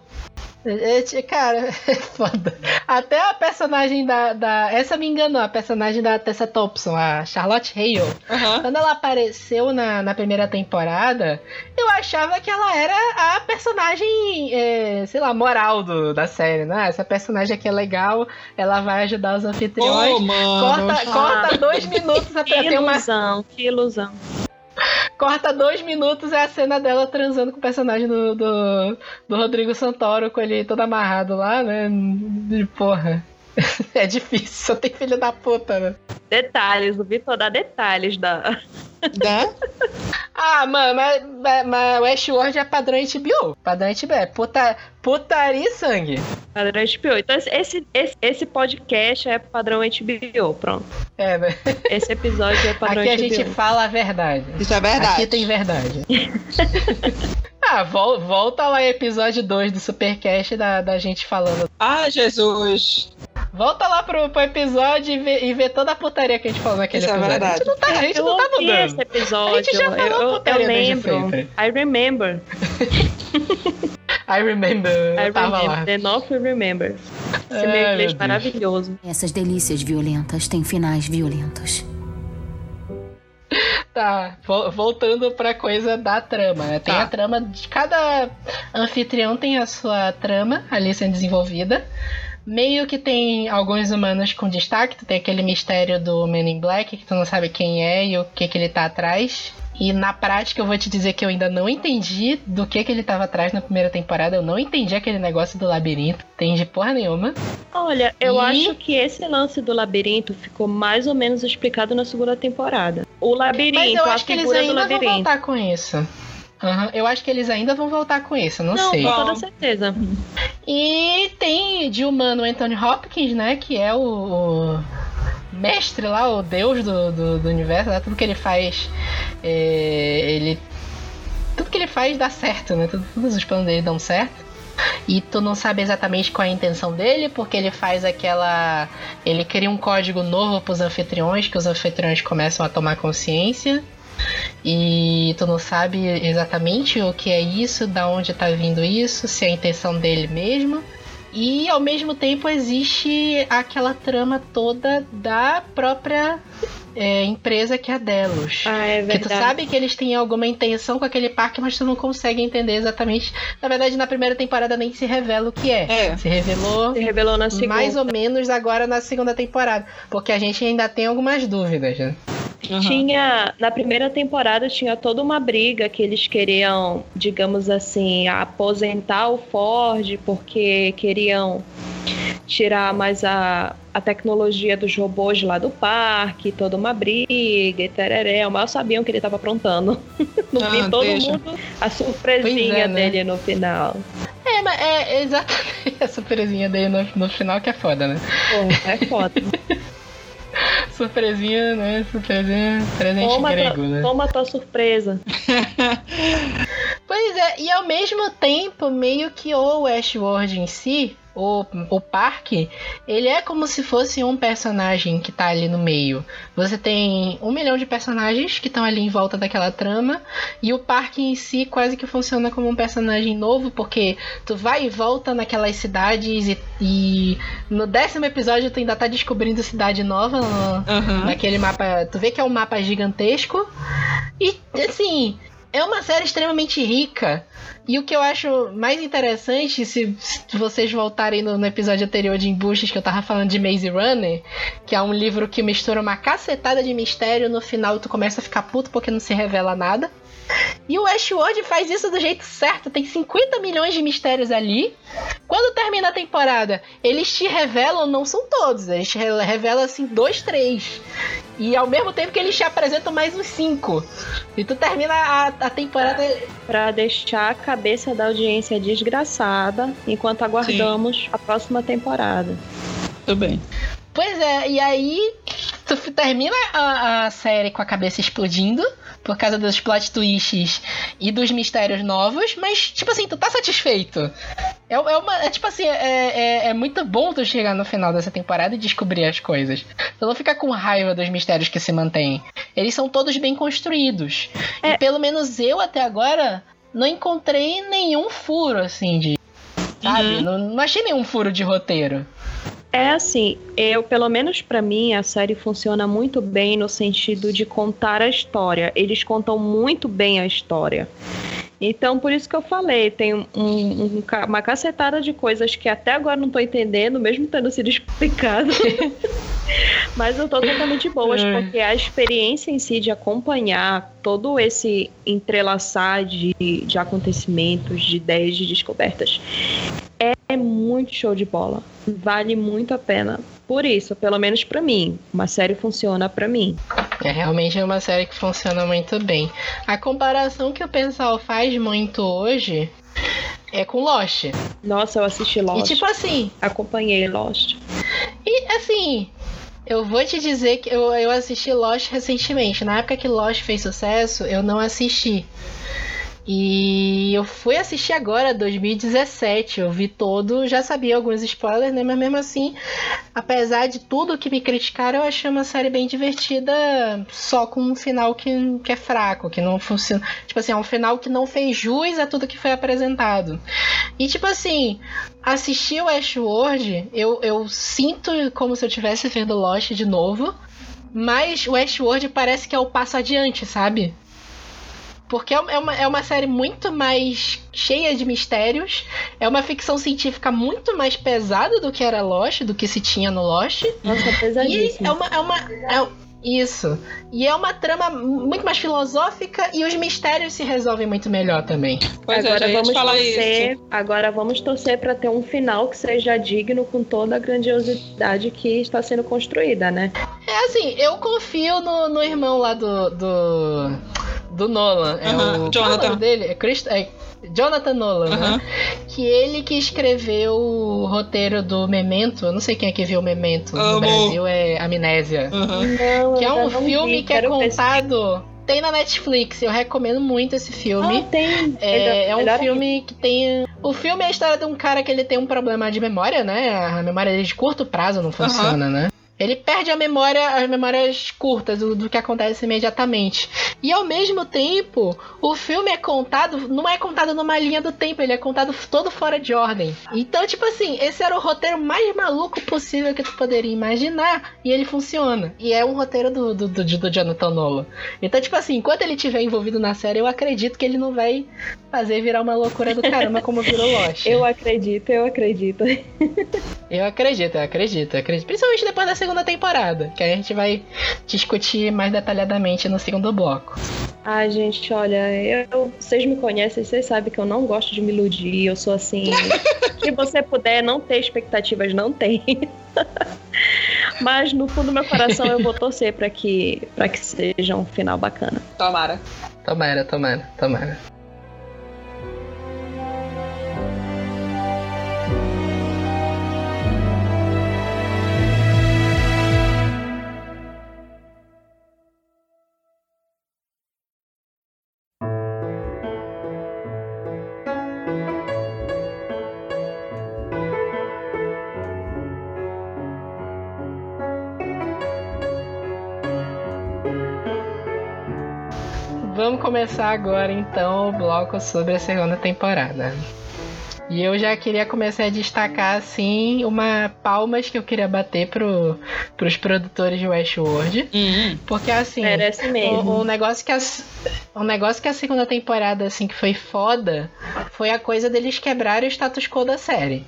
É, é, Cara, é foda. Até a personagem da, da. Essa me enganou, a personagem da Tessa Thompson, a Charlotte Hale. Aham. Quando ela apareceu na, na primeira temporada, eu achava que ela era a personagem, é, sei lá, moral do, da série, né? Essa personagem aqui é legal, ela vai ajudar os anfitriões. Ô, mano. corta, corta dois minutos Que até ter uma. ilusão, que ilusão. Corta dois minutos é a cena dela transando com o personagem do, do, do Rodrigo Santoro, com ele todo amarrado lá, né? E, Porra. É difícil, só tem filho da puta, né? Detalhes, o Vitor dá detalhes da. Né? Ah, mano, mas, mas, mas Westworld é padrão HBO. Padrão HBO. É puta, putaria e sangue. Padrão HBO. Então esse, esse, esse podcast é padrão HBO, pronto. É, né? Esse episódio é padrão Aqui a HBO. gente fala a verdade. Isso é verdade. Aqui tem verdade. ah, vol- volta lá episódio 2 do Supercast da, da gente falando. Ah, Jesus. Volta lá pro, pro episódio e vê, e vê toda a putaria que a gente falou naquele Isso é episódio. a gente não tá, a gente eu não tá mudando. esse episódio. A gente já falou eu, putaria eu lembro. I remember. I remember. I tava remember. lá. The North remembers. Esse Ai, meu inglês Deus. maravilhoso. Essas delícias violentas têm finais violentos. Tá, vo- voltando pra coisa da trama, né? Tem Tá. a trama de cada anfitrião tem a sua trama ali sendo desenvolvida. Meio que tem alguns humanos com destaque, tu tem aquele mistério do Men in Black, que tu não sabe quem é e o que que ele tá atrás. E na prática eu vou te dizer que eu ainda não entendi do que que ele tava atrás na primeira temporada. Eu não entendi aquele negócio do labirinto. Entendi porra nenhuma. Olha, eu E- acho que esse lance do labirinto ficou mais ou menos explicado na segunda temporada. O labirinto, Mas eu a acho que eles ainda vão voltar com isso. Aham, Eu acho que eles ainda vão voltar com isso, não, Não, sei. com toda certeza. E tem de humano Anthony Hopkins, né? Que é o, mestre lá, o deus do, do, do universo, né? Tudo que ele faz, é, ele. Tudo que ele faz dá certo, né? Tudo- todos os planos dele dão certo. E tu não sabe exatamente qual é a intenção dele, porque ele faz aquela. Ele cria um código novo pros anfitriões, que os anfitriões começam a tomar consciência. E tu não sabe exatamente o que é isso, da onde tá vindo isso, se é a intenção dele mesmo. E ao mesmo tempo existe aquela trama toda da própria é, empresa que é a Delos. Ah, é Que tu verdade. sabe que eles têm alguma intenção com aquele parque, mas tu não consegue entender exatamente. Na verdade, na primeira temporada nem se revela o que é. É. Se revelou Se revelou na segunda. mais ou menos agora na segunda temporada. Porque a gente ainda tem algumas dúvidas, né? Uhum. Tinha, na primeira temporada tinha toda uma briga que eles queriam, digamos assim, aposentar o Ford porque queriam tirar mais a, a tecnologia dos robôs lá do parque, toda uma briga e tereré. Mal sabiam que ele tava aprontando. No Ah, fim, todo deixa. mundo, a surpresinha é, né? dele no final. É, mas é exatamente a surpresinha dele no, no final que é foda, né? Pô, é foda. Surpresinha, né? Surpresinha, presente toma, grego, tua, né? toma tua surpresa. Pois é, e ao mesmo tempo, meio que o Westworld em si, o, o parque, ele é como se fosse um personagem que tá ali no meio. Você tem um milhão de personagens que estão ali em volta daquela trama, e o parque em si quase que funciona como um personagem novo, porque tu vai e volta naquelas cidades e, e no décimo episódio tu ainda tá descobrindo cidade nova no, Aham. naquele mapa. Tu vê que é um mapa gigantesco. E assim, é uma série extremamente rica. E o que eu acho mais interessante, se, se vocês voltarem no, no episódio anterior de Embustes, que eu tava falando de Maze Runner, que é um livro que mistura uma cacetada de mistério, no final tu começa a ficar puto porque não se revela nada. E o Westworld faz isso do jeito certo, tem 50 milhões de mistérios ali. Quando termina a temporada, eles te revelam, não são todos, eles te re- revelam assim, dois, três. E ao mesmo tempo que eles te apresentam mais uns cinco. E tu termina a, a temporada. Pra deixar a cabeça da audiência desgraçada enquanto aguardamos a próxima temporada. Tudo bem. Pois é, e aí tu termina a, a série com a cabeça explodindo por causa dos plot twists e dos mistérios novos, mas, tipo assim, tu tá satisfeito. É, é uma, é tipo assim, é, é, é muito bom tu chegar no final dessa temporada e descobrir as coisas. Tu não fica com raiva dos mistérios que se mantêm. Eles são todos bem construídos. É. E pelo menos eu até agora não encontrei nenhum furo, assim, de. Sabe? Uhum. Não, não achei nenhum furo de roteiro. É assim, eu, pelo menos pra mim, a série funciona muito bem no sentido de contar a história. Eles contam muito bem a história. Então, por isso que eu falei, tem um- um- uma cacetada de coisas que até agora não tô entendendo, mesmo tendo sido explicado. Mas eu tô totalmente boas, Ai. porque a experiência em si de acompanhar todo esse entrelaçar de, de acontecimentos, de ideias, de descobertas, é muito show de bola. Vale muito a pena. Por isso, pelo menos pra mim, uma série funciona pra mim. É realmente uma série que funciona muito bem. A comparação que o pessoal faz muito hoje é com Lost. Nossa, eu assisti E Lost. tipo assim, Acompanhei Lost. e assim, eu vou te dizer que eu, eu assisti Lost recentemente. Na época que Lost fez sucesso, eu não assisti. E eu fui assistir agora, 2017. Eu vi todo, já sabia alguns spoilers, né? Mas mesmo assim, apesar de tudo que me criticaram, eu achei uma série bem divertida, só com um final que, que é fraco, que não funciona. Tipo assim, é um final que não fez jus a tudo que foi apresentado. E tipo assim, assistir o Westworld, eu, eu sinto como se eu estivesse vendo Lost de novo. Mas o Westworld parece que é o passo adiante, sabe? Porque é uma, é uma série muito mais cheia de mistérios. É uma ficção científica muito mais pesada do que era Lost, do que se tinha no Lost. Nossa, E pesadíssimo. é uma. É uma é- isso. E é uma trama muito mais filosófica e os mistérios se resolvem muito melhor também. Pois é, agora te vamos falar torcer, isso. agora vamos torcer para ter um final que seja digno com toda a grandiosidade que está sendo construída, né? É assim, eu confio no, no irmão lá do. do. do Nolan. É Aham, o. qual é o Jonathan. nome dele? É, Christ, é Jonathan Nolan, né? Que ele que escreveu o roteiro do Memento. Eu não sei quem é que viu o Memento. Amo. No Brasil é Amnésia. Aham. Não, Que é um filme vi, que é contado. Tem na Netflix, eu recomendo muito esse filme. Ah, tem. É, é um Melhor filme que tem. O filme é a história de um cara que ele tem um problema de memória, né? A memória dele de curto prazo não funciona, né? Ele perde a memória, as memórias curtas do, do que acontece imediatamente. E ao mesmo tempo, o filme é contado, não é contado numa linha do tempo, ele é contado todo fora de ordem. Então, tipo assim, esse era o roteiro mais maluco possível que tu poderia imaginar. E ele funciona. E é um roteiro do, do, do, do Jonathan Nolan. Então, tipo assim, enquanto ele estiver envolvido na série, eu acredito que ele não vai fazer virar uma loucura do caramba como virou Lost. Eu acredito, eu acredito. Eu acredito, eu acredito, eu acredito. Principalmente depois da segunda temporada, que aí a gente vai discutir mais detalhadamente no segundo bloco. Ai, gente, olha, eu, vocês me conhecem, vocês sabem que eu não gosto de me iludir. Eu sou assim. se você puder não ter expectativas, não tem. Mas no fundo do meu coração eu vou torcer para que, pra que seja um final bacana. Tomara. Tomara, tomara, tomara. Vamos começar agora então o bloco sobre a segunda temporada. E eu já queria começar a destacar assim uma palmas que eu queria bater pro, pros produtores de Westworld, Hum. porque assim, Merece mesmo. um, negócio que a, um negócio que a segunda temporada assim que foi foda foi a coisa deles quebrarem o status quo da série.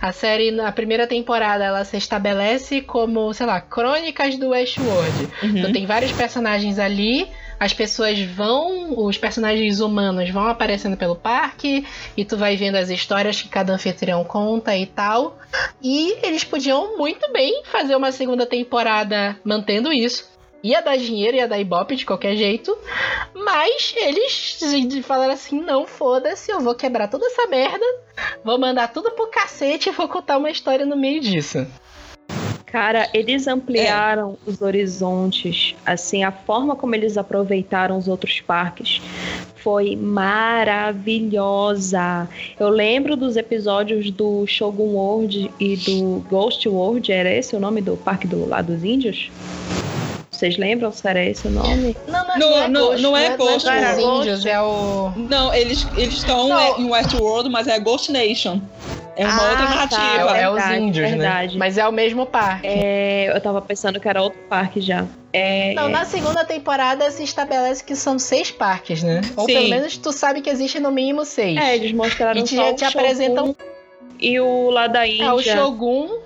A série, na primeira temporada, ela se estabelece como, sei lá, crônicas do Westworld. Então tem vários personagens ali, as pessoas vão, os personagens humanos vão aparecendo pelo parque, e tu vai vendo as histórias que cada anfitrião conta e tal. E eles podiam muito bem fazer uma segunda temporada mantendo isso. Ia dar dinheiro, ia dar ibope de qualquer jeito. Mas eles falaram assim: não, foda-se, eu vou quebrar toda essa merda. Vou mandar tudo pro cacete e vou contar uma história no meio disso. Cara, eles ampliaram os horizontes. Assim, a forma como eles aproveitaram os outros parques foi maravilhosa. Eu lembro dos episódios do Shogun World e do Ghost World. Era esse o nome do parque do lá dos índios? Vocês lembram se era esse o nome? Não, não, Não, é não- Ghost, não é não Ghost World. índios, é o. Não, eles estão Não. é, em Westworld, mas é Ghost Nation. É uma Ah, outra tá. narrativa. É, é os índios, verdade. né? Mas é o mesmo parque. É, eu tava pensando que era outro parque já. É, Não, na segunda temporada se estabelece que são seis parques, né? Ou Sim. pelo menos tu sabe que existe no mínimo seis. é, eles mostraram E te- só te apresentam- e o lá da Índia. É, o Shogun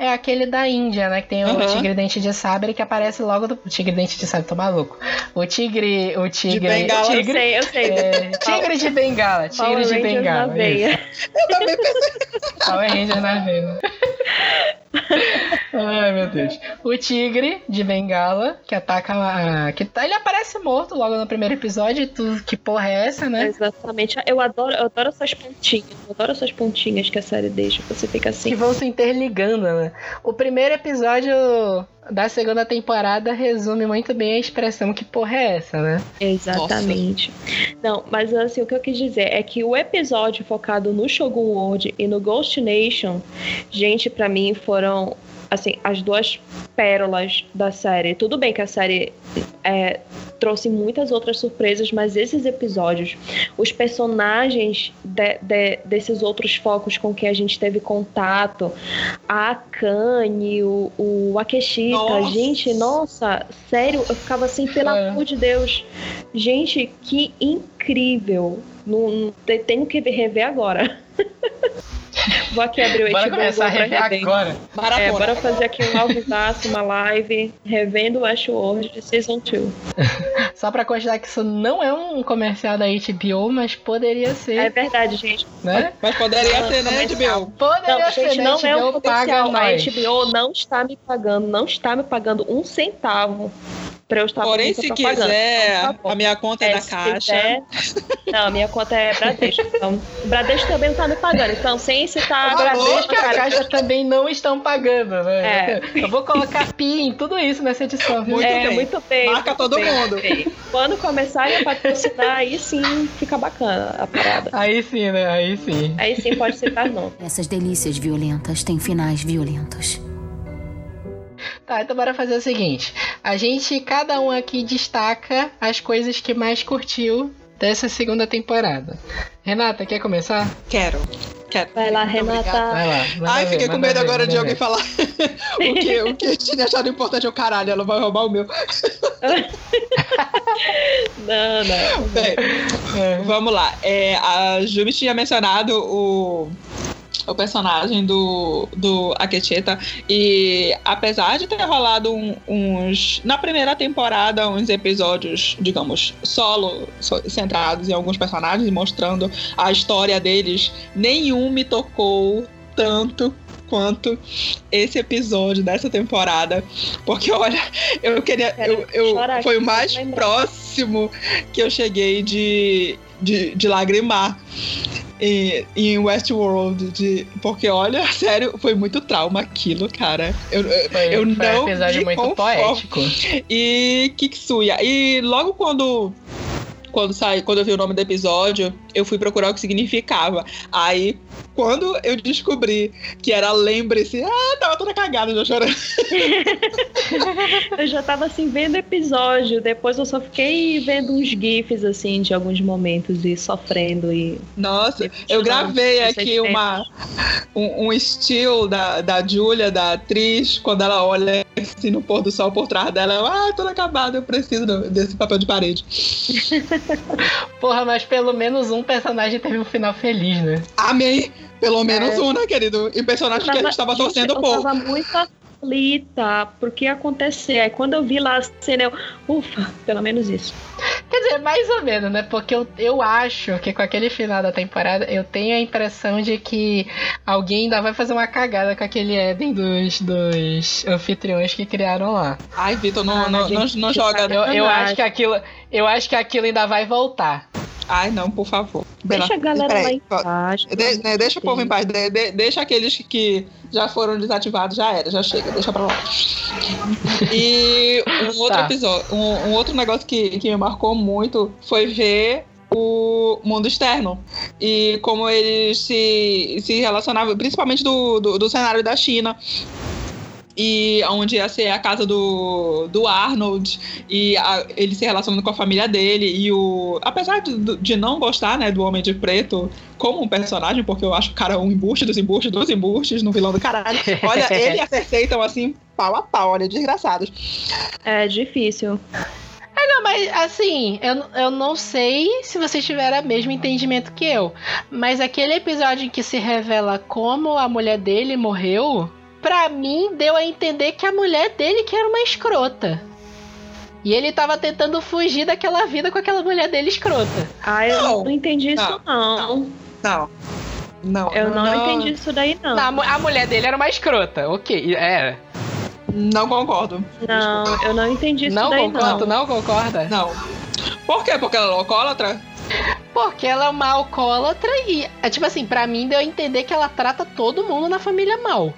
é aquele da Índia, né? Que tem o Aham. tigre dente de sabre que aparece logo do. O tigre dente de sabre, tô maluco. O tigre. O tigre. Bengala. o Eu tigre. sei, eu sei. é, tigre de bengala. Tigre Power de Rangers bengala. na veia. isso. Power Ranger na veia. Ai, meu Deus. O tigre de Bengala, que ataca a. Que tá, ele aparece morto logo no primeiro episódio. Tu, que porra é essa, né? Exatamente. Eu adoro, eu adoro essas pontinhas. Eu adoro essas pontinhas que a série deixa. Você fica Que assim. vão se interligando, né? O primeiro episódio da segunda temporada resume muito bem a expressão que porra é essa, né? Exatamente. Não, mas assim, o que eu quis dizer é que o episódio focado no Shogun World e no Ghost Nation, gente, pra mim foram assim, as duas pérolas da série. Tudo bem que a série é, trouxe muitas outras surpresas, mas esses episódios, os personagens de- de- desses outros focos com que a gente teve contato, a Akane, o, o Akeshita, Nossa! gente, nossa, sério, eu ficava assim, pelo É. amor de Deus. Gente, que incrível. Não, não- te- tenho que rever agora. Vou aqui abrir o Bora HBO começar a pra rever agora. Maratona. É, bora fazer aqui um alvivaço, uma live, revendo Westworld de Season 2. Só pra constar que isso não é um comercial da HBO, mas poderia ser, É verdade, gente. né? Mas poderia Não, ser, né. HBO? Poderia Não, ser, gente, né? não é um HBO paga comercial. A. HBO não está me pagando, não está me pagando um centavo pra eu estar Porém, se quiser, Então, tá a minha conta é, É, da Caixa. quiser- Não, a minha conta é Bradesco. Então, o Bradesco também não tá me pagando. Então, sem citar A Bradesco, Bradesco e a. Caixa também não estão pagando, né? É. Eu vou colocar pi em tudo isso nessa edição? Muito é, bem. muito bem. Marca muito todo bem, mundo. bem. Quando começarem a patrocinar, aí sim fica bacana a parada. Aí sim, né? Aí sim. Aí sim pode citar não. Essas delícias violentas têm finais violentos. Tá, então bora fazer o seguinte. A gente, cada um aqui destaca as coisas que mais curtiu dessa segunda temporada. Renata, quer começar? Quero. Quero. Vai lá. Renata. Vai lá. manda Ai, ver, fiquei com manda medo ver, agora de manda alguém ver. falar o que, o que tinha achado importante. Eu, caralho, ela vai roubar o meu. Não, não. Bem, É. vamos lá. É, a Jumi tinha mencionado o, o personagem do, do Akecheta. E apesar de ter rolado um- uns. Na primeira temporada, uns episódios, digamos, solo, so- centrados em alguns personagens, mostrando a história deles, nenhum me tocou tanto quanto esse episódio dessa temporada. Porque, olha, eu queria. Eu, eu, foi o mais próximo que eu cheguei de, de, de lagrimar em, em Westworld. De, porque, olha, sério, foi muito trauma aquilo, cara. Eu, Foi, eu foi não um episódio muito conformo. poético. E Kiksuya. E logo quando. Quando, sai, quando eu vi o nome do episódio, eu fui procurar o que significava. Aí, quando eu descobri que era lembre-se, ah, tava toda cagada já chorando. Eu já tava assim vendo episódio, depois eu só fiquei vendo uns gifs assim de alguns momentos e sofrendo e Nossa, E eu gravei continuando, aqui uma, um, um estilo da, da Julia, da atriz, quando ela olha assim no pôr do sol por trás dela, eu, ah, toda acabada, eu preciso desse papel de parede. Porra, mas pelo menos um personagem teve um final feliz, né? Amei! Pelo menos É. um, né, querido? E personagem que a gente tava torcendo eu por. tava muito aflita por que acontecer. Aí quando eu vi lá a cena, eu, ufa, pelo menos isso. Quer dizer, mais ou menos, né? Porque eu, eu acho que com aquele final da temporada, eu tenho a impressão de que alguém ainda vai fazer uma cagada com aquele Eden dos, dos anfitriões que criaram lá. Ai, Vitor, não, Ah, não, não, não joga. Eu, eu acho que aquilo. Eu acho que aquilo ainda vai voltar. Ai, não, por favor. Deixa a galera lá em paz. De- né, de deixa o povo em paz. de- de- deixa aqueles que já foram desativados, já era, já chega, deixa pra lá. E um outro Tá. episódio, um, um outro negócio que, que me marcou muito foi ver o mundo externo e como eles se, se relacionavam, principalmente do, do, do cenário da China. E onde ia ser a casa do, do Arnold, e a- ele se relacionando com a família dele, e o. Apesar de, de não gostar né, do Homem de Preto como um personagem, porque eu acho o cara um embuste dos embustes dos embustes no vilão do caralho. Olha, ele e a Cersei estão assim, pau a pau, olha, desgraçados. É difícil. Não, mas assim, eu, eu não sei se vocês tiveram o mesmo entendimento que eu. Mas aquele episódio em que se revela como a mulher dele morreu, pra mim deu a entender que a mulher dele que era uma escrota. E ele tava tentando fugir daquela vida com aquela mulher dele escrota. Ah, eu Não, não, entendi isso, não. Não. Não, Eu não, entendi isso daí, não. Não, a, a mulher dele era uma escrota, ok. É. Não concordo. Não, eu não entendi isso Não daí, concorda, não. não concorda? Não. Por quê? Porque ela é alcoólatra? Porque ela é uma alcoólatra e, é, tipo assim, pra mim deu a entender que ela trata todo mundo na família mal.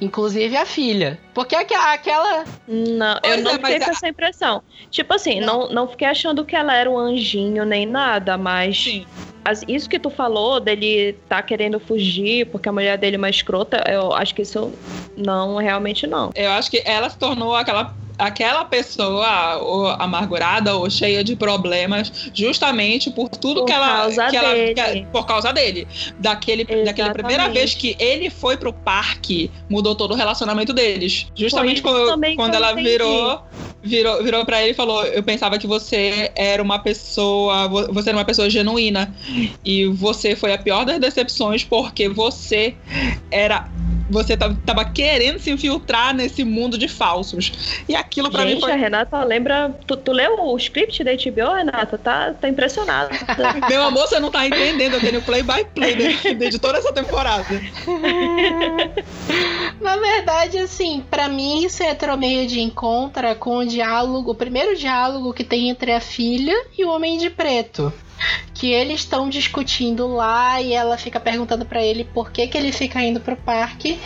Inclusive a filha. Porque aquela. Não, Pois eu não é, fiquei com a- essa impressão. Tipo assim, não. Não, fiquei achando que ela era um anjinho nem nada, mas Sim. as- isso que tu falou dele tá querendo fugir porque a mulher dele é uma escrota, eu acho que isso não, realmente não. Eu acho que ela se tornou aquela, aquela pessoa ou amargurada ou cheia de problemas justamente por tudo Por que ela, causa que ela que- por causa dele. Daquele, daquela primeira Exatamente. vez que ele foi pro parque, mudou todo o relacionamento deles. Justamente quando, quando ela entendi. virou virou, virou para ele e falou: Eu pensava que você era uma pessoa, vo- você era uma pessoa genuína. E você foi a pior das decepções porque você era. Você ta- tava querendo se infiltrar nesse mundo de falsos. E aquilo pra mim Gente, foi. a Renata lembra. Tu, tu leu o script da HBO, Renata? Tá, tá impressionada. Meu amor, você não tá entendendo. Eu tenho play by play de, de toda essa temporada. Na verdade, assim, pra mim isso entrou meio de encontro com o diálogo, o primeiro diálogo que tem entre a filha e o Homem de Preto. Que eles estão discutindo lá e ela fica perguntando pra ele por que, que ele fica indo pro parque.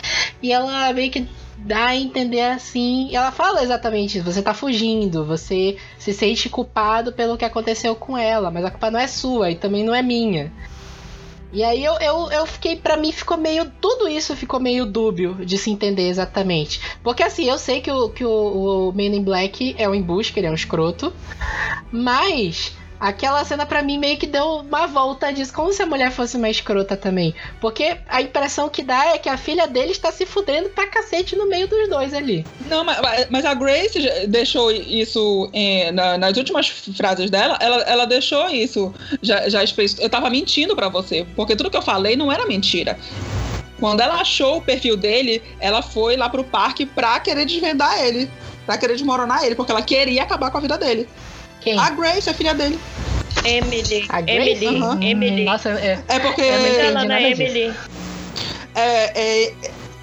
E ela meio que dá a entender assim. Ela fala exatamente isso: você tá fugindo, você se sente culpado pelo que aconteceu com ela, mas a culpa não é sua e também não é minha. E aí eu, eu, eu fiquei, pra mim ficou meio. Tudo isso ficou meio dúbio de se entender exatamente. Porque assim, eu sei que o, que o, o Man in Black é um embuste, ele é um escroto. Mas aquela cena pra mim meio que deu uma volta disso, como se a mulher fosse uma escrota também. Porque a impressão que dá é que a filha dele está se fudendo pra cacete no meio dos dois ali. Não, mas, mas a Grace deixou isso em- na- nas últimas frases dela. Ela, ela deixou isso. Já, já. Eu tava mentindo pra você, porque tudo que eu falei não era mentira. Quando ela achou o perfil dele, ela foi lá pro parque pra querer desvendar ele. Pra querer desmoronar ele, porque ela queria acabar com a vida dele. Quem? A Grace, a filha dele. Emily. A Grace? Emily. Aham. Emily. Nossa, é. É porque entendi Ela não é. Emily. é, é,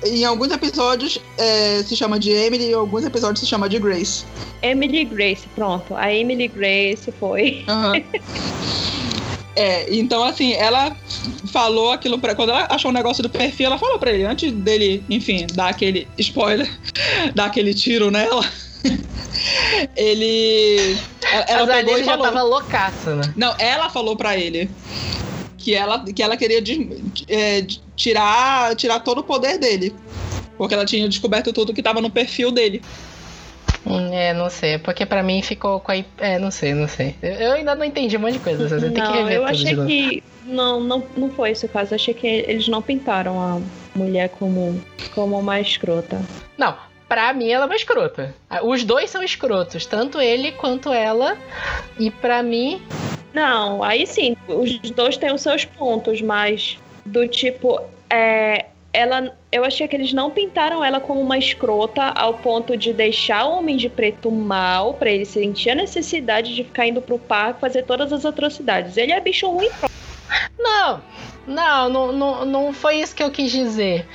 em alguns episódios é, se chama de Emily e em alguns episódios se chama de Grace. Emily Grace, pronto. A Emily Grace foi. Aham. É, então assim, ela falou aquilo pra. Quando ela achou o negócio do perfil, ela falou pra ele, antes dele, enfim, dar aquele spoiler, dar aquele tiro nela. ele. Ela, ela pegou dele e já falou. tava loucaça, né? Não, ela falou pra ele que ela, que ela queria des- é, tirar, tirar todo o poder dele. Porque ela tinha descoberto tudo que tava no perfil dele. Hum, É, não sei, porque pra mim ficou com a. É, não sei, não sei. Eu, eu ainda não entendi um monte de coisa, você tem que Não, rever eu tudo de achei que. Não, não, não foi esse o caso. Eu achei que eles não pintaram a mulher como, como uma escrota. Não, pra mim ela é uma escrota. Os dois são escrotos, tanto ele quanto ela. E pra mim, Não, aí sim, os dois têm os seus pontos, mas do tipo, é, ela, eu achei que eles não pintaram ela como uma escrota ao ponto de deixar o Homem de Preto mal pra ele sentir a necessidade de ficar indo pro parque fazer todas as atrocidades. Ele é bicho ruim, Não, não, não, não, não foi isso que eu quis dizer.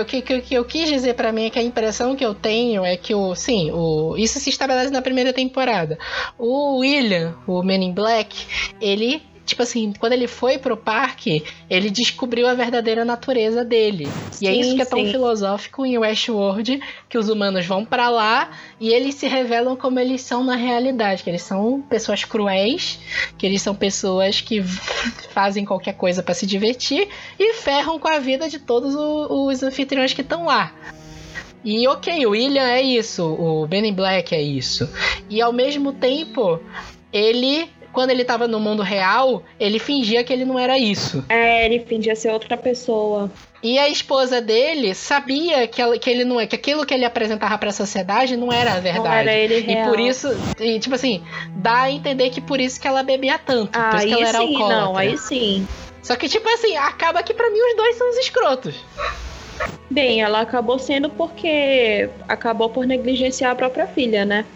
O que, que, que eu quis dizer pra mim é que a impressão que eu tenho é que o. Sim, o, isso se estabelece na primeira temporada. O William, o Men in Black, ele. Tipo assim, quando ele foi pro parque, ele descobriu a verdadeira natureza dele. e é Sim, isso que é tão sim. filosófico em Westworld, que os humanos vão pra lá e eles se revelam como eles são na realidade, que eles são pessoas cruéis, que eles são pessoas que fazem qualquer coisa pra se divertir e ferram com a vida de todos os anfitriões que estão lá. E ok, o William é isso, o Ben in Black é isso. E ao mesmo tempo, ele, quando ele tava no mundo real, ele fingia que ele não era isso. É, ele fingia ser outra pessoa. E a esposa dele sabia que, ela- que ele não é, que aquilo que ele apresentava pra sociedade não era a verdade. Não era ele E real. por isso, e, tipo assim, dá a entender que por isso que ela bebia tanto. por isso que ela era sim, alcoólatra. não, aí sim. Só que, tipo assim, acaba que pra mim os dois são os escrotos. Bem, ela acabou sendo porque acabou por negligenciar a própria filha, né?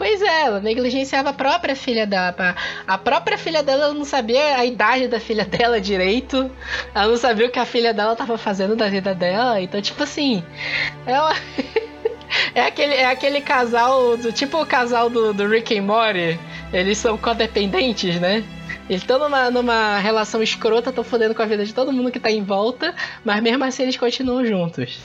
Pois é, ela negligenciava a própria filha dela. A própria filha dela não sabia a idade da filha dela direito. Ela não sabia o que a filha dela tava fazendo da vida dela. Então, tipo assim, ela. É aquele, é aquele casal, do, tipo o casal do, do Rick and Morty. Eles são codependentes, né? Eles estão numa, numa relação escrota, estão fodendo com a vida de todo mundo que tá em volta, mas mesmo assim eles continuam juntos.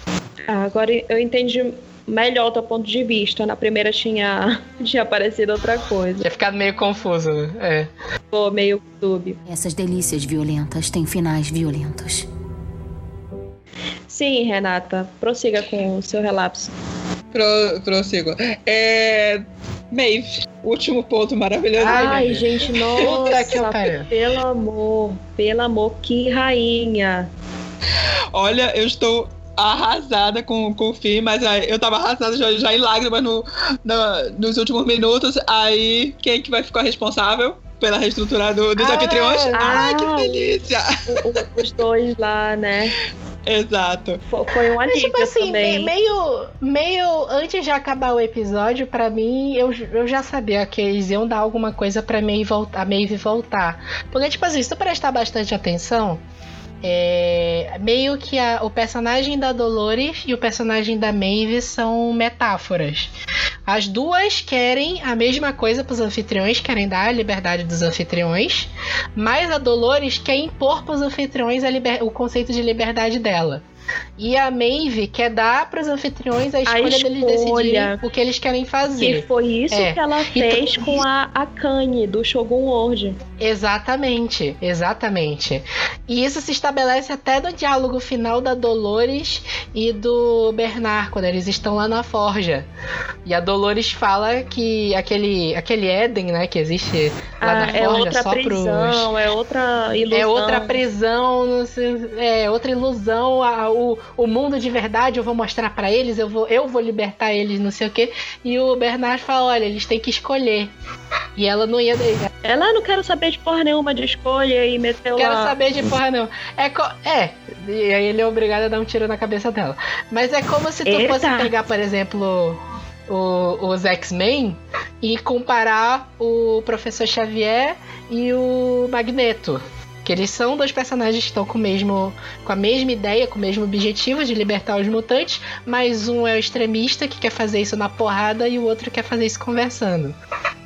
Ah, agora eu entendi melhor o teu ponto de vista. Na primeira tinha, tinha aparecido outra coisa. Tinha ficado meio confuso, né? É. Ficou meio dúbio. Essas delícias violentas têm finais violentos. Sim, Renata, prossiga com o seu relapso. Pro, prossigo. É. Maeve, último ponto maravilhoso. Ai, gente, nossa, que pelo amor, pelo amor, que rainha. Olha, eu estou arrasada com, com o fim, mas aí eu tava arrasada já, já em lágrimas no, no- nos últimos minutos. Aí, quem que vai ficar responsável pela reestrutura do, dos Ah, anfitriões? Ai, ah. que delícia! O- o- os dois lá, né? Exato. Fo- Foi um alívio tipo assim, também. me- meio, meio antes de acabar o episódio, pra mim, eu, eu já sabia que eles iam dar alguma coisa pra Maeve voltar, a Maeve voltar. Porque, tipo assim, se tu prestar bastante atenção, é, meio que a- o personagem da Dolores e o personagem da Maeve são metáforas. As duas querem a mesma coisa pros anfitriões, querem dar a liberdade dos anfitriões, mas a Dolores quer impor pros anfitriões a liber- o conceito de liberdade dela. E a Maeve quer dar pros anfitriões a escolha, deles escolha. decidirem o que eles querem Que fazer. foi isso É. que ela fez com a, a Kanye do Shogun World. Exatamente, exatamente. E isso se estabelece até no diálogo final da Dolores e do Bernard, quando eles estão lá na forja. E a Dolores fala que aquele, aquele Éden, né, que existe lá Ah, na é forja outra só pros. prisão, é outra ilusão. É outra prisão, sei- é outra ilusão. a- o, o mundo de verdade eu vou mostrar pra eles, eu vou, eu vou libertar eles, não sei o quê. E o Bernard fala: olha, eles têm que escolher. E ela não ia. Ela não quero saber de porra nenhuma de escolha e meteu Quero lá. saber de porra não. É, co- é, e aí ele é obrigado a dar um tiro na cabeça dela. Mas é como se tu Eita. fosse pegar, por exemplo, o- os X-Men e comparar o Professor Xavier e o Magneto. Que eles são dois personagens que estão com, o mesmo, com a mesma ideia, com o mesmo objetivo de libertar os mutantes, mas um é o extremista que quer fazer isso na porrada e o outro quer fazer isso conversando.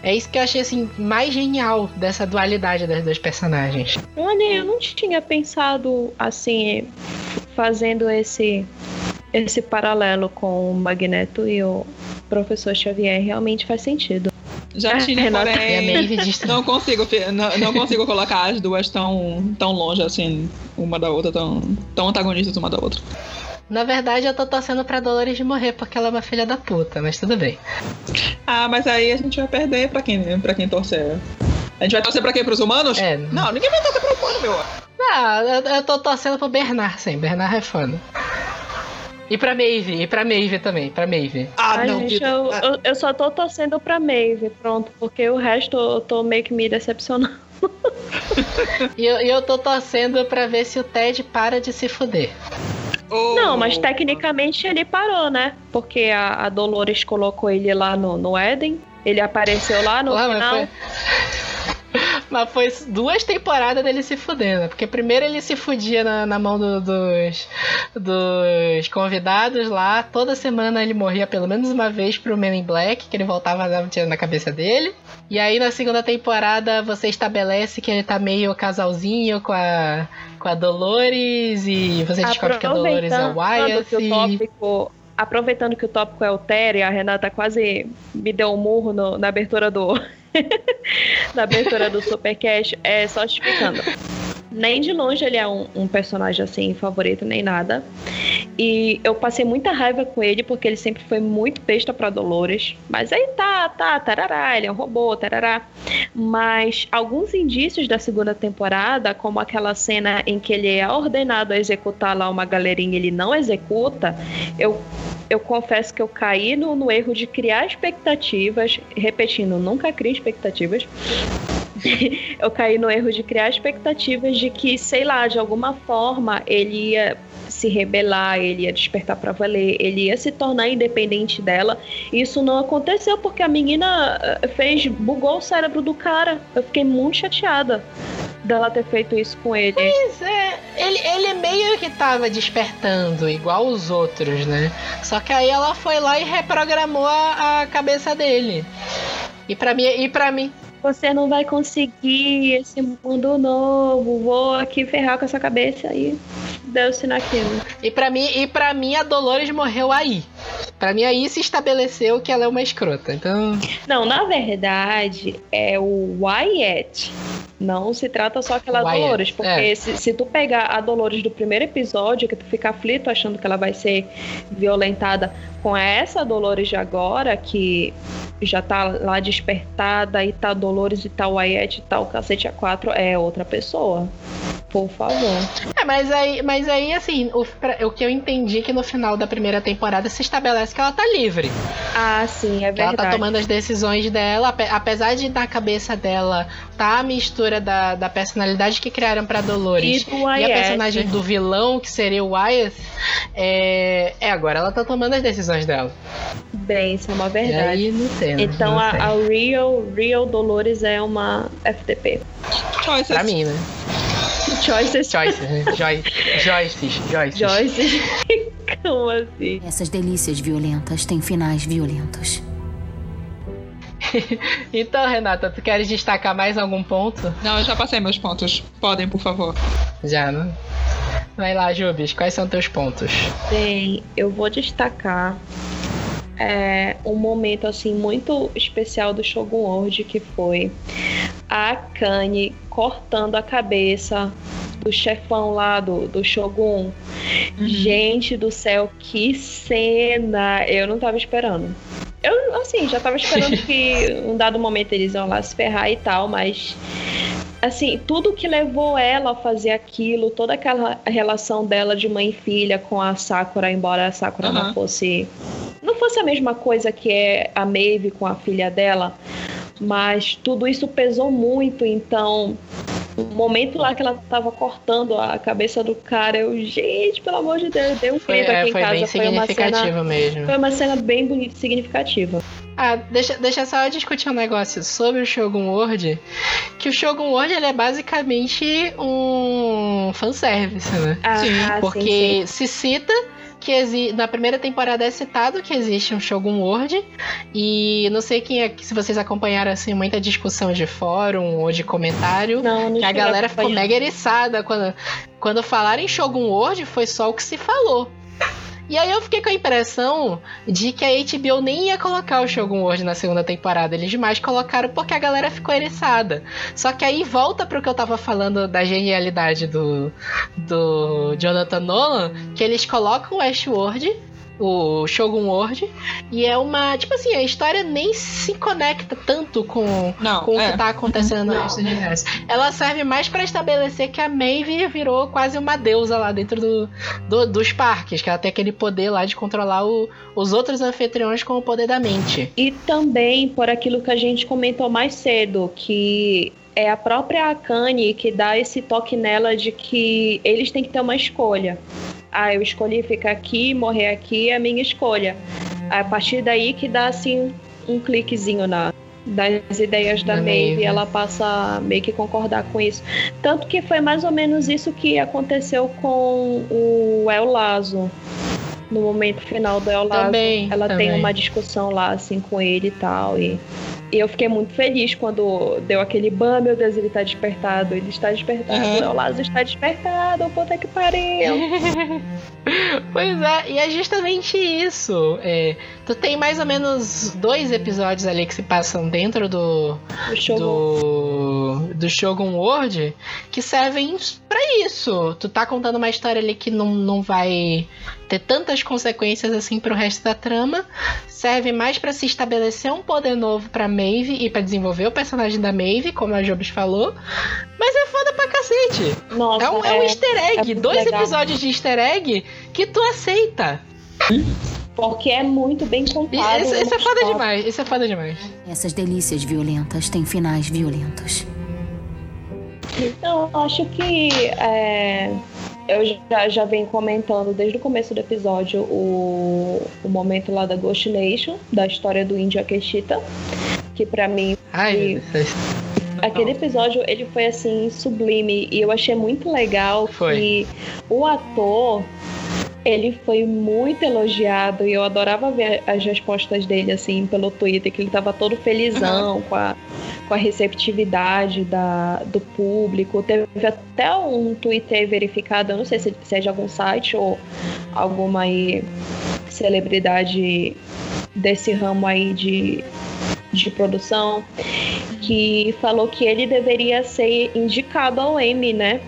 É isso que eu achei assim mais genial dessa dualidade das duas personagens. Olha, eu não tinha pensado assim, fazendo esse esse paralelo com o Magneto e o Professor Xavier. Realmente faz sentido. Já Ah, tinha, Renata. Porém. Não consigo, não, não consigo colocar as duas tão, tão longe assim, uma da outra, tão, tão antagonistas uma da outra. Na verdade, eu tô torcendo pra Dolores de morrer porque ela é uma filha da puta, mas tudo bem. Ah, mas aí a gente vai perder pra quem, pra quem torcer. A gente vai torcer pra quem? Pros humanos? É. Não, ninguém vai torcer pro humano, meu. Ah, eu, eu tô torcendo pro Bernard, sim. Bernard é foda. E pra Maeve, e pra Maeve também, pra Maeve. Ah, Ai, não, gente, eu, eu, eu só tô torcendo pra Maeve, pronto, porque o resto eu tô meio que me decepcionando. E eu, e eu tô torcendo pra ver se o Ted para de se fuder. oh. Não, mas tecnicamente ele parou, né? Porque a, a Dolores colocou ele lá no, no Éden, ele apareceu lá no mas final. foi... Mas foi duas temporadas dele se fudendo. Porque primeiro ele se fudia na, na mão do- dos, dos convidados lá. Toda semana ele morria pelo menos uma vez pro Men in Black, que ele voltava a dar um tiro na cabeça dele. E aí na segunda temporada você estabelece que ele tá meio casalzinho com a, com a Dolores. E você descobre que a Dolores é o Wyatt. que o tópico, aproveitando que o tópico é o Terry, a Renata quase me deu um murro no- na abertura do na abertura do Supercast, é só explicando. Nem de longe ele é um, um personagem assim favorito nem nada. E eu passei muita raiva com ele porque ele sempre foi muito besta pra Dolores. Mas aí tá, tá, tarará, ele é um robô, tarará. Mas alguns indícios da segunda temporada, como aquela cena em que ele é ordenado a executar lá uma galerinha ele não executa, eu, eu confesso que eu caí no, no erro de criar expectativas. Repetindo, nunca crie expectativas. eu caí no erro de criar expectativas de que, sei lá, de alguma forma ele ia se rebelar, ele ia despertar pra valer, ele ia se tornar independente dela. Isso não aconteceu porque a menina eh, fez, bugou o cérebro do cara. Eu fiquei muito chateada dela ter feito isso com ele. Pois é, ele, ele meio que tava despertando, igual os outros, né? Só que aí ela foi lá e reprogramou a, a cabeça dele. E pra mim, e para mim, Você não vai conseguir esse mundo novo. Vou aqui ferrar com essa cabeça aí. Deu-se naquilo. e para mim, e para mim a Dolores morreu aí. Pra mim aí se estabeleceu que ela é uma escrota. Então, Não, na verdade, é o Wyatt. Não se trata só aquela Wyatt, Dolores, porque é. se, se tu pegar a Dolores do primeiro episódio, que tu fica aflito achando que ela vai ser violentada com essa Dolores de agora, que já tá lá despertada e tá Dolores e tá Wyatt e tá o cacete a quatro, é outra pessoa. Por favor. É, mas aí, mas aí assim, o, pra- o que eu entendi é que no final da primeira temporada se estabelece que ela tá livre. Ah, sim, é Que ela tá verdade. tomando as decisões dela, ape- apesar de na cabeça dela tá a mistura da, da personalidade que criaram pra Dolores. E E a Wyatt. personagem do vilão, que seria o Wyeth, é, é agora ela tá tomando as decisões dela. Bem, isso é uma E verdade. aí não sei. né? Então não a, sei. a Real, Real Dolores é uma FTP. Choices. Pra mim, né? Choices. Choices, né? Joy, Joyces, Joyces. Joyce. Como assim? Essas delícias violentas têm finais violentos. Então, Renata, tu queres destacar mais algum ponto? Não, eu já passei meus pontos. Podem, por favor. Já, né? Vai lá, Jubes, quais são teus pontos? Bem, eu vou destacar é, um momento assim muito especial do Shogun World que foi a Akane cortando a cabeça do chefão lá do, do Shogun. Gente do céu, que cena! Eu não tava esperando. Eu, assim, já tava esperando que um dado momento eles iam lá se ferrar e tal, mas assim, tudo que levou ela a fazer aquilo, toda aquela relação dela de mãe e filha com a Sakura, embora a Sakura não Aham. fosse não fosse a mesma coisa que é a Maeve com a filha dela, mas tudo isso pesou muito, então o momento lá que ela tava cortando a cabeça do cara, eu, gente, pelo amor de Deus, deu um Foi, grito é, aqui em foi casa, bem foi uma cena significativo mesmo. foi uma cena bem bonita, significativa. Ah, deixa, deixa só eu discutir um negócio sobre o Shogun World. Que o Shogun World ele é basicamente um fanservice, né? Ah, Sim, sim, Porque sim. se cita que na primeira temporada é citado que existe um Shogun World. E não sei quem é, se vocês acompanharam assim muita discussão de fórum ou de comentário. Não, não Que a galera ficou mega eriçada quando, quando falaram em Shogun World, foi só o que se falou. E aí eu fiquei com a impressão de que a HBO nem ia colocar o Shogun World na segunda temporada. Eles mais colocaram porque a galera ficou eriçada. Só que aí volta pro que eu tava falando da genialidade do, do Jonathan Nolan, que eles colocam o Westworld, o Shogun World, e é uma. Tipo assim, a história nem se conecta tanto com, Não, com o é. que tá acontecendo no resto do universo. Ela serve mais pra estabelecer que a Maeve virou quase uma deusa lá dentro do, do- dos parques, que ela tem aquele poder lá de controlar o- os outros anfitriões com o poder da mente. E também por aquilo que a gente comentou mais cedo, que é a própria Akane que dá esse toque nela de que eles têm que ter uma escolha. Ah, eu escolhi ficar aqui, morrer aqui, é a minha escolha. A partir daí que dá assim um cliquezinho na das ideias da Maeve. ela passa a meio que concordar com isso. Tanto que foi mais ou menos isso que aconteceu com o El Lazo. No momento final do El Também, ela tem também. uma discussão lá assim com ele e tal e e eu fiquei muito feliz quando deu aquele ban, meu Deus, ele tá despertado, ele está despertado, Uhum. o El está despertado, puta que pariu. Pois é, e é justamente isso. É, tu tem mais ou menos dois episódios ali que se passam dentro do, O Shogun. do, Shogun World que servem pra isso. Tu tá contando uma história ali que não, não vai ter tantas consequências assim pro resto da trama. Serve mais pra se estabelecer um poder novo pra Maeve e pra desenvolver o personagem da Maeve, como a Jobs falou. Mas é foda pra cacete. Nossa, É um, é um easter egg. é dois legal. episódios de easter egg que tu aceita. porque é muito bem contado. Isso, isso é foda demais. Isso é foda demais. Essas delícias violentas têm finais violentos. Então, eu acho que é, eu já, já venho comentando desde o começo do episódio o, o momento lá da Ghost Nation, da história do índio Akeshita, que pra mim Ai, foi- aquele episódio ele foi assim sublime e eu achei muito legal Foi. que o ator ele foi muito elogiado e eu adorava ver as respostas dele assim pelo Twitter que ele tava todo felizão com a com a receptividade da, do público. Teve até um Twitter verificado, eu não sei se, se é de algum site ou alguma aí celebridade desse ramo aí de, de produção, que falou que ele deveria ser indicado ao Emmy, né?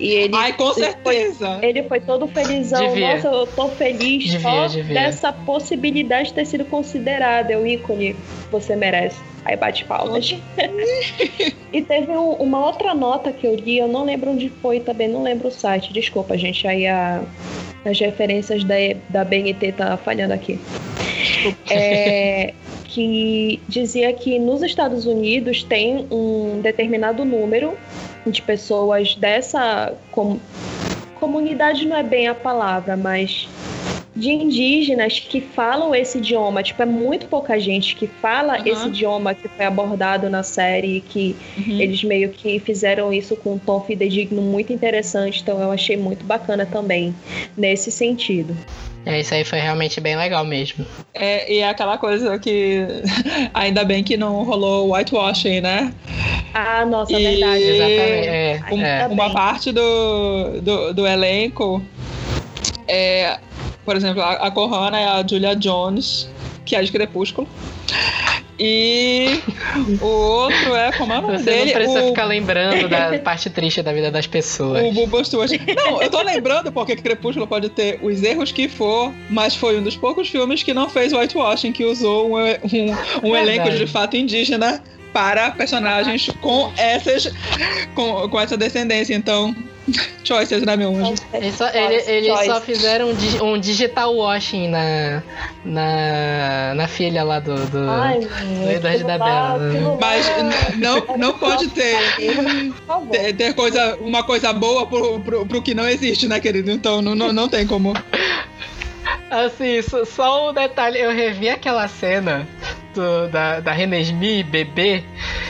E ele, Ai, com ele foi- certeza. ele foi todo felizão. Devia. Nossa, eu tô feliz Devia, só devia. dessa possibilidade de ter sido considerada. Eu ícone, você merece. Aí bate palmas. e teve um- uma outra nota que eu li, eu não lembro onde foi, também não lembro o site. Desculpa, gente. Aí a- as referências da, da BNT tá falhando aqui. É, que dizia que nos Estados Unidos tem um determinado número de pessoas dessa com- comunidade não é bem a palavra, mas de indígenas que falam esse idioma. Tipo, é muito pouca gente que fala Aham. esse idioma que foi abordado na série e que Uhum. eles meio que fizeram isso com um tom fidedigno muito interessante. Então eu achei muito bacana também nesse sentido. É, isso aí foi realmente bem legal mesmo. É, e é aquela coisa que ainda bem que não rolou whitewashing, né? Ah, nossa, E- verdade. Exatamente. É, Um- é. Uma parte do, do, do elenco é, por exemplo, a, a Corhana é a Julia Jones, que é de Crepúsculo. E o outro é, como é o nome Você dele? não precisa o, ficar lembrando da parte triste da vida das pessoas. o Bubba Stewart. Não, eu tô lembrando porque Crepúsculo pode ter os erros que for, mas foi um dos poucos filmes que não fez whitewashing, que usou um, um, um elenco de fato indígena para personagens com essas com, com essa descendência. Então, choices, né, meu anjo? Eles só, ele- eles só fizeram um, um digital washing na, na, na filha lá do. do- Ai, da idade da Bela, né? Mas não, não pode ter, ter, ter coisa, uma coisa boa pro, pro, pro que não existe, né, querido? Então não, não, não tem como. Assim, só, só um detalhe, eu revi aquela cena do, da, da Renesmi bebê,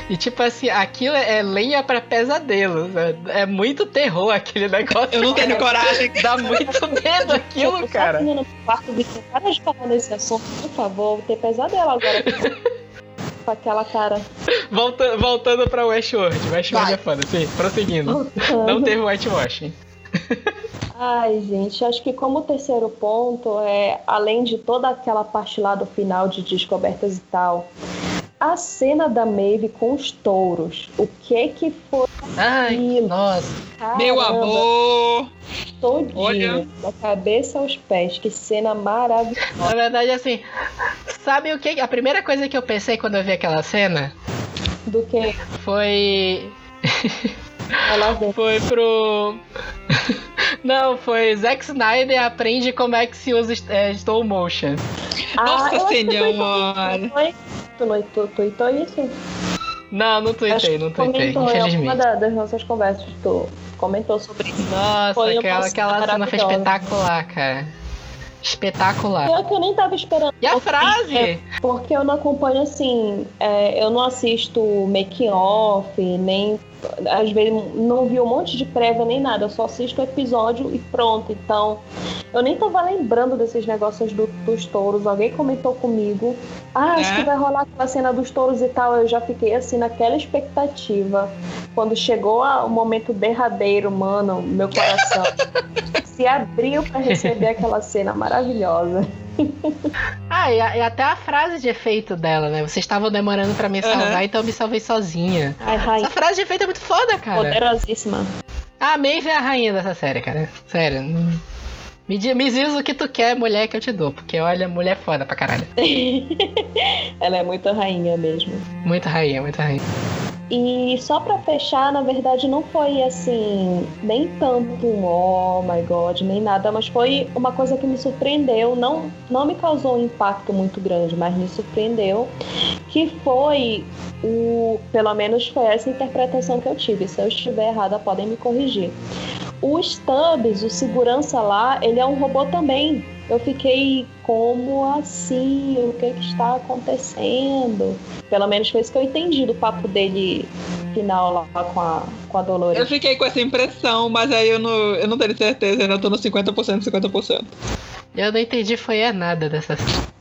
e tipo assim, aquilo é lenha pra pesadelos. É, é muito terror aquele negócio. Eu não tenho coragem. Dá muito medo aquilo, Eu tô cara. sozinha no quarto, Vitor. Para de falar nesse assunto, por favor. Vou ter pesadelo agora. com aquela cara. Volta, voltando pra Westworld. Westworld Vai. é foda, sim, prosseguindo. Não teve whitewashing. Ai, gente, acho que como terceiro ponto é, além de toda aquela parte lá do final de descobertas e tal, a cena da Maeve com os touros. O que que foi Ai, aquilo? nossa. Meu Caramba, amor! Todinho, olha. da cabeça aos pés. Que cena maravilhosa. Na verdade, assim, sabe o que? A primeira coisa que eu pensei quando eu vi aquela cena Do que foi. Foi pro. Não, foi Zack Snyder aprende como é que se usa é, slow motion. Nossa Ah, que senhora! Tu tuitou isso? Não, não tuitei, não tuitei, infelizmente. da- das nossas conversas. Tu comentou sobre isso. Nossa, Foi uma aquela, aquela cena foi espetacular, cara. Espetacular. Pior que eu nem tava esperando. E a Porque- frase? Porque eu não acompanho assim, é, eu não assisto making off, nem às vezes não vi um monte de prévia nem nada, eu só assisto o episódio e pronto. Então, eu nem tava lembrando desses negócios do- dos touros. Alguém comentou comigo, ah, acho É? que vai rolar aquela cena dos touros e tal. Eu já fiquei assim naquela expectativa. Quando chegou a- o momento derradeiro, mano, meu coração se abriu pra receber aquela cena maravilhosa. Ah, e, a- e até a frase de efeito dela, né? Vocês estavam demorando pra me salvar, Aham. então eu me salvei sozinha. Ai, rainha, Essa frase de efeito é muito foda, cara. poderosíssima. A Maeve é a rainha dessa série, cara. Sério. Me, di- me diz o que tu quer, mulher, que eu te dou. Porque olha, mulher é foda pra caralho. Ela é muito rainha mesmo. Muito rainha, muito rainha. E só pra fechar, na verdade, não foi assim, nem tanto um oh my god, nem nada, mas foi uma coisa que me surpreendeu, não, não me causou um impacto muito grande, mas me surpreendeu, que foi o, pelo menos foi essa interpretação que eu tive. Se eu estiver errada, podem me corrigir. O Stubbs, o segurança lá, ele é um robô também. Eu fiquei, como assim? O que, que está acontecendo? Pelo menos foi isso que eu entendi do papo dele final lá com a, com a Dolores. Eu fiquei com essa impressão, mas aí eu não, eu não tenho certeza, ainda tô no 50%, 50%. Eu não entendi foi é nada dessa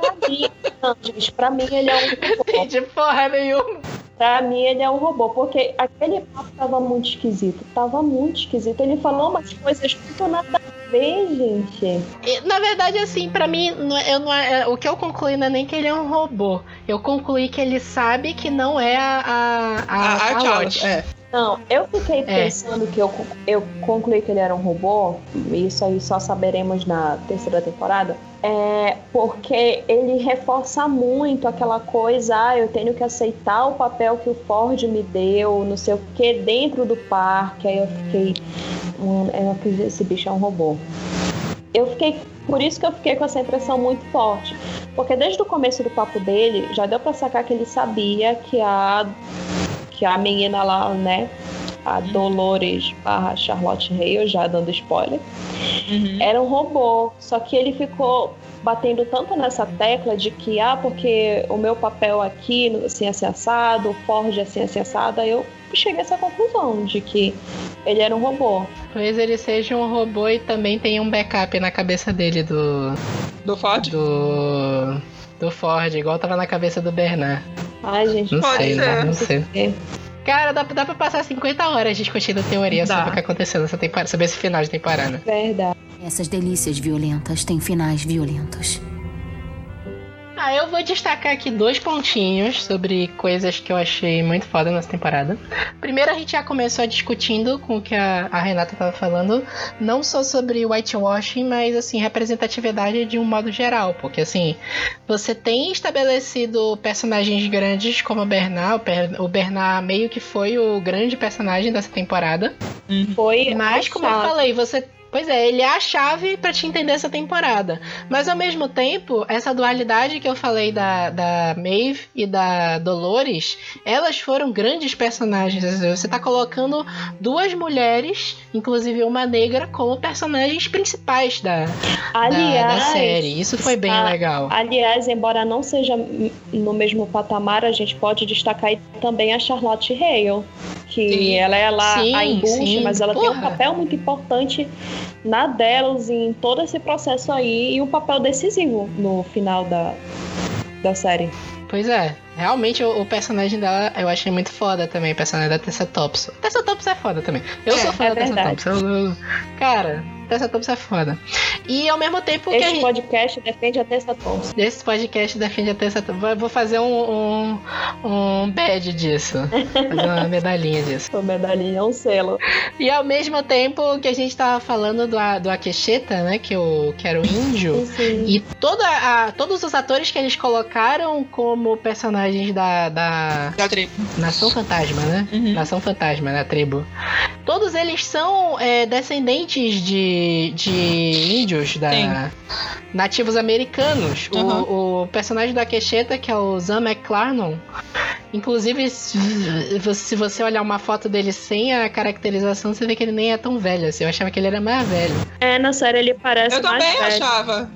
Pra mim, não, gente, pra mim ele é um robô. entendi porra nenhuma. Pra mim ele é um robô, porque aquele papo tava muito esquisito. Tava muito esquisito. Ele falou umas coisas muito nada a ver, gente. Na verdade, assim, pra mim, não é- eu não é- o que eu concluí não é nem que ele é um robô. Eu concluí que ele sabe que não é a, a, a, A, a é. Não, eu fiquei É. pensando que eu, eu concluí que ele era um robô, isso aí só saberemos na terceira temporada, é porque ele reforça muito aquela coisa, ah, eu tenho que aceitar o papel que o Ford me deu, não sei o que, dentro do parque. Aí eu fiquei, hum, eu acredito que esse bicho é um robô. Eu fiquei, por isso que eu fiquei com essa impressão muito forte. Porque desde o começo do papo dele, já deu pra sacar que ele sabia que a que a menina lá, né, a Dolores barra Charlotte Hale, já dando spoiler, Uhum. era um robô. Só que ele ficou batendo tanto nessa tecla de que, ah, porque o meu papel aqui, assim, assim, assado, o Ford, assim, assim, assado, aí eu cheguei a essa conclusão de que ele era um robô. Talvez ele seja um robô e também tenha um backup na cabeça dele do. Do Ford? do. Do Ford, igual tava na cabeça do Bernard. Ai, gente, Não Pode sei, ser. né? Não sei. Cara, dá, dá pra passar 50 horas discutindo teoria Dá. sobre o que aconteceu nessa temporada, sobre esse final de temporada. verdade. Essas delícias violentas têm finais violentos. Ah, eu vou destacar aqui dois pontinhos sobre coisas que eu achei muito foda nessa temporada. Primeiro, a gente já começou discutindo com o que a, a Renata tava falando, não só sobre whitewashing, mas assim, representatividade de um modo geral. Porque assim, você tem estabelecido personagens grandes como o Bernard, o Bernard meio que foi o grande personagem dessa temporada. Foi Mas, como eu falei, você. Pois é, ele é a chave pra te entender essa temporada. Mas ao mesmo tempo, essa dualidade que eu falei da, da Maeve e da Dolores, elas foram grandes personagens. Você tá colocando duas mulheres, inclusive uma negra, como personagens principais da, da, Aliás, da série. Isso foi bem a- legal. Aliás, embora não seja no mesmo patamar, a gente pode destacar também a Charlotte Hale, que Sim. ela é lá Sim, a embuste, mas ela tem um Porra. papel muito importante na delas em todo esse processo aí e um papel decisivo no final da, da série. Pois é, realmente o, o personagem dela eu achei muito foda também, o personagem da Tessa Thompson. Tessa Thompson é foda também. Eu É, sou fã é da Tessa. Thompson. Eu- cara, Tessa Thompson é foda. E ao mesmo tempo que a Este gente. podcast defende a Tessa Thompson. Esse podcast defende a Tessa Thompson. Vou- fazer um, um, um badge disso. Fazer uma medalhinha disso. Sua medalhinha é um selo. E ao mesmo tempo que a gente tava falando do, A- do Akesheta, né? Que, o, que era o índio. Sim. E toda a, todos os atores que eles colocaram como personagens da, da Da tribo. Nação Fantasma, né? Uhum. Nação Fantasma, né? A tribo. Todos eles são é, descendentes de, de índios, da, Sim. nativos americanos. O- Uhum. O, personagem da Quecheta, que é o Zan McClarnon, inclusive, se você olhar uma foto dele sem a caracterização, você vê que ele nem é tão velho assim. Eu achava que ele era mais velho. É, na série ele parece Eu mais também velho. achava.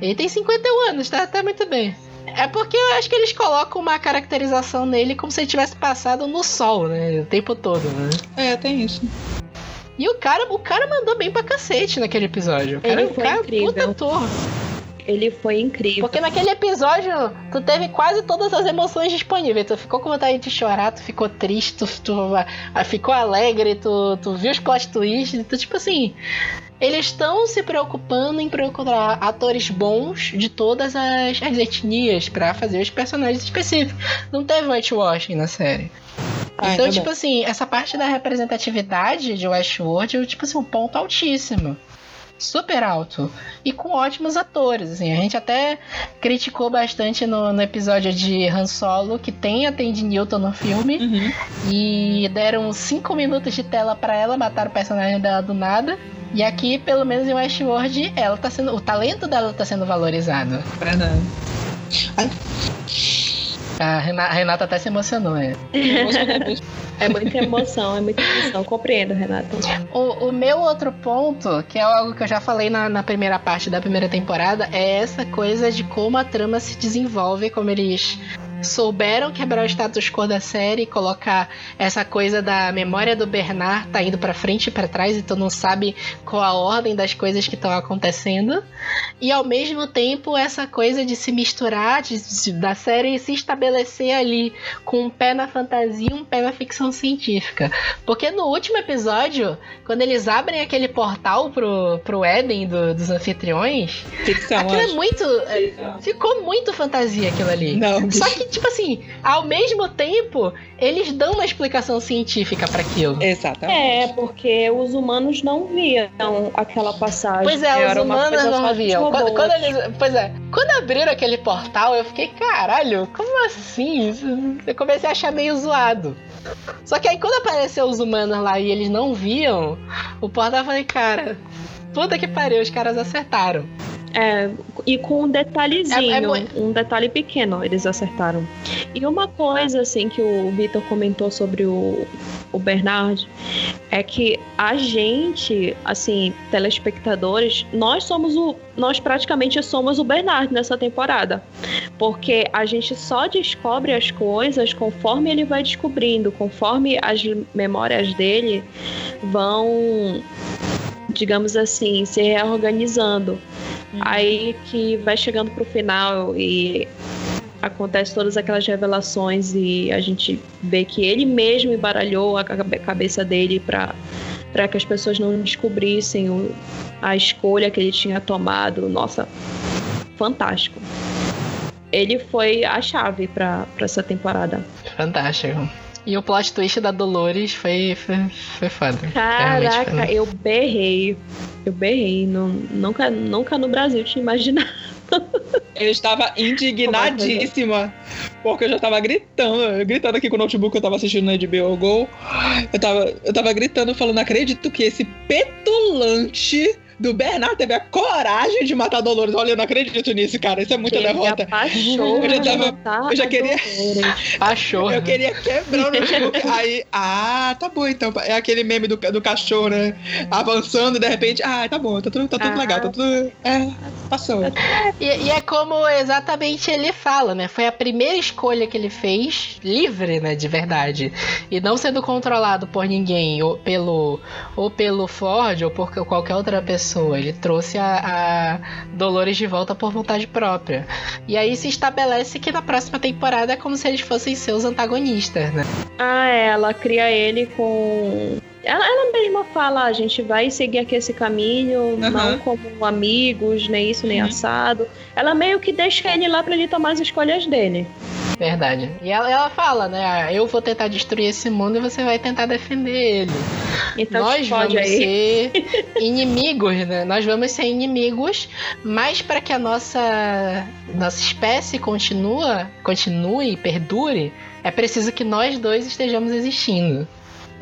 Ele tem 51 anos, tá, tá muito bem. É porque eu acho que eles colocam uma caracterização nele como se ele tivesse passado no sol, né? O tempo todo, né? É, tem isso. E o cara, o cara mandou bem pra cacete naquele episódio. O cara, Ele o foi cara é incrível. puta ator. Ele foi incrível. Porque naquele episódio, tu teve quase todas as emoções disponíveis. Tu ficou com vontade de chorar, tu ficou triste, tu, tu ficou alegre, tu, tu viu os plot twists. Tu, tipo assim, eles estão se preocupando em procurar atores bons de todas as, as etnias pra fazer os personagens específicos. Não teve whitewashing na série. Ah, então, é tipo assim, essa parte da representatividade de Westworld é, tipo assim, um ponto altíssimo. Super alto. E com ótimos atores, assim. A gente até criticou bastante no, no episódio de Han Solo, que tem a Tandy Newton no filme. Uhum. E deram cinco minutos de tela pra ela, mataram o personagem dela do nada. E aqui, pelo menos em Westworld, ela tá sendo. O talento dela tá sendo valorizado. Verdade. A Rena- a Renata até se emocionou, é. É muita emoção, é muita emoção. Compreendo, Renata. O, o meu outro ponto, que é algo que eu já falei na, na primeira parte da primeira temporada, é essa coisa de como a trama se desenvolve, como eles souberam quebrar o status quo da série, colocar essa coisa da memória do Bernard tá indo pra frente e pra trás e tu não sabe qual a ordem das coisas que estão acontecendo. E ao mesmo tempo essa coisa de se misturar, de- de- da série se estabelecer ali com um pé na fantasia e um pé na ficção científica. Porque no último episódio, quando eles abrem aquele portal pro, pro Éden do- dos anfitriões, Ficção, aquilo é muito. é, ficou muito fantasia aquilo ali. Não, Só que, tipo assim, ao mesmo tempo, eles dão uma explicação científica pra aquilo. Exatamente. É, porque os humanos não viam aquela passagem. Pois é, os Era uma humanos não viam. Quando, quando eles, pois é, quando abriram aquele portal, eu fiquei, caralho, como assim? Eu comecei a achar meio zoado. Só que aí quando apareceu os humanos lá e eles não viam, o portal eu falei, cara, puta que pariu, os caras acertaram. É, e com um detalhezinho, É- é um detalhe pequeno, eles acertaram. E uma coisa, assim, que o Vitor comentou sobre o, o Bernard, é que a gente, assim, telespectadores, nós somos o. Nós praticamente somos o Bernard nessa temporada. Porque a gente só descobre as coisas conforme ele vai descobrindo, conforme as memórias dele vão, digamos assim, se reorganizando. Aí que vai chegando pro final e acontece todas aquelas revelações e a gente vê que ele mesmo embaralhou a cabe- cabeça dele para para que as pessoas não descobrissem o- a escolha que ele tinha tomado. Nossa, fantástico. Ele foi a chave para essa temporada. Fantástico. E o plot twist da Dolores foi, foi, foi foda. Caraca, eu berrei. Eu berrei. Não, nunca, nunca no Brasil tinha imaginado. Eu estava indignadíssima. Porque eu já tava gritando, gritando aqui com o notebook que eu tava assistindo na HBO Go. Eu tava, eu tava gritando, falando, acredito que esse petulante do Bernard teve a coragem de matar a Dolores. Olha, eu não acredito nisso, cara. Isso é muita Teve derrota. a pachorra Eu já tava- eu já queria-. Pachorra. Eu queria quebrar o notebook. Aí, ah, tá bom então. É aquele meme do, do cachorro, né? Avançando e de repente, ah, tá bom, tá tudo, tá tudo Ah. legal, tá tudo. É, passou. E, e é como exatamente ele fala, né? Foi a primeira escolha que ele fez, livre, né? De verdade. E não sendo controlado por ninguém, ou pelo, ou pelo Ford, ou por qualquer outra pessoa. Ele trouxe a, a Dolores de volta por vontade própria. E aí se estabelece que na próxima temporada é como se eles fossem seus antagonistas, né? Ah, é, ela cria ele com. Ela, ela mesma fala, a gente vai seguir aqui esse caminho, não como amigos, nem isso, nem Uhum. assado. Ela meio que deixa ele lá pra ele tomar as escolhas dele. Verdade. E ela, ela fala, né? ah, Eu vou tentar destruir esse mundo e você vai tentar defender ele. Então Nós pode vamos aí. ser inimigos, né? Nós vamos ser inimigos, mas para que a nossa nossa espécie continua, continue, perdure, é preciso que nós dois estejamos existindo.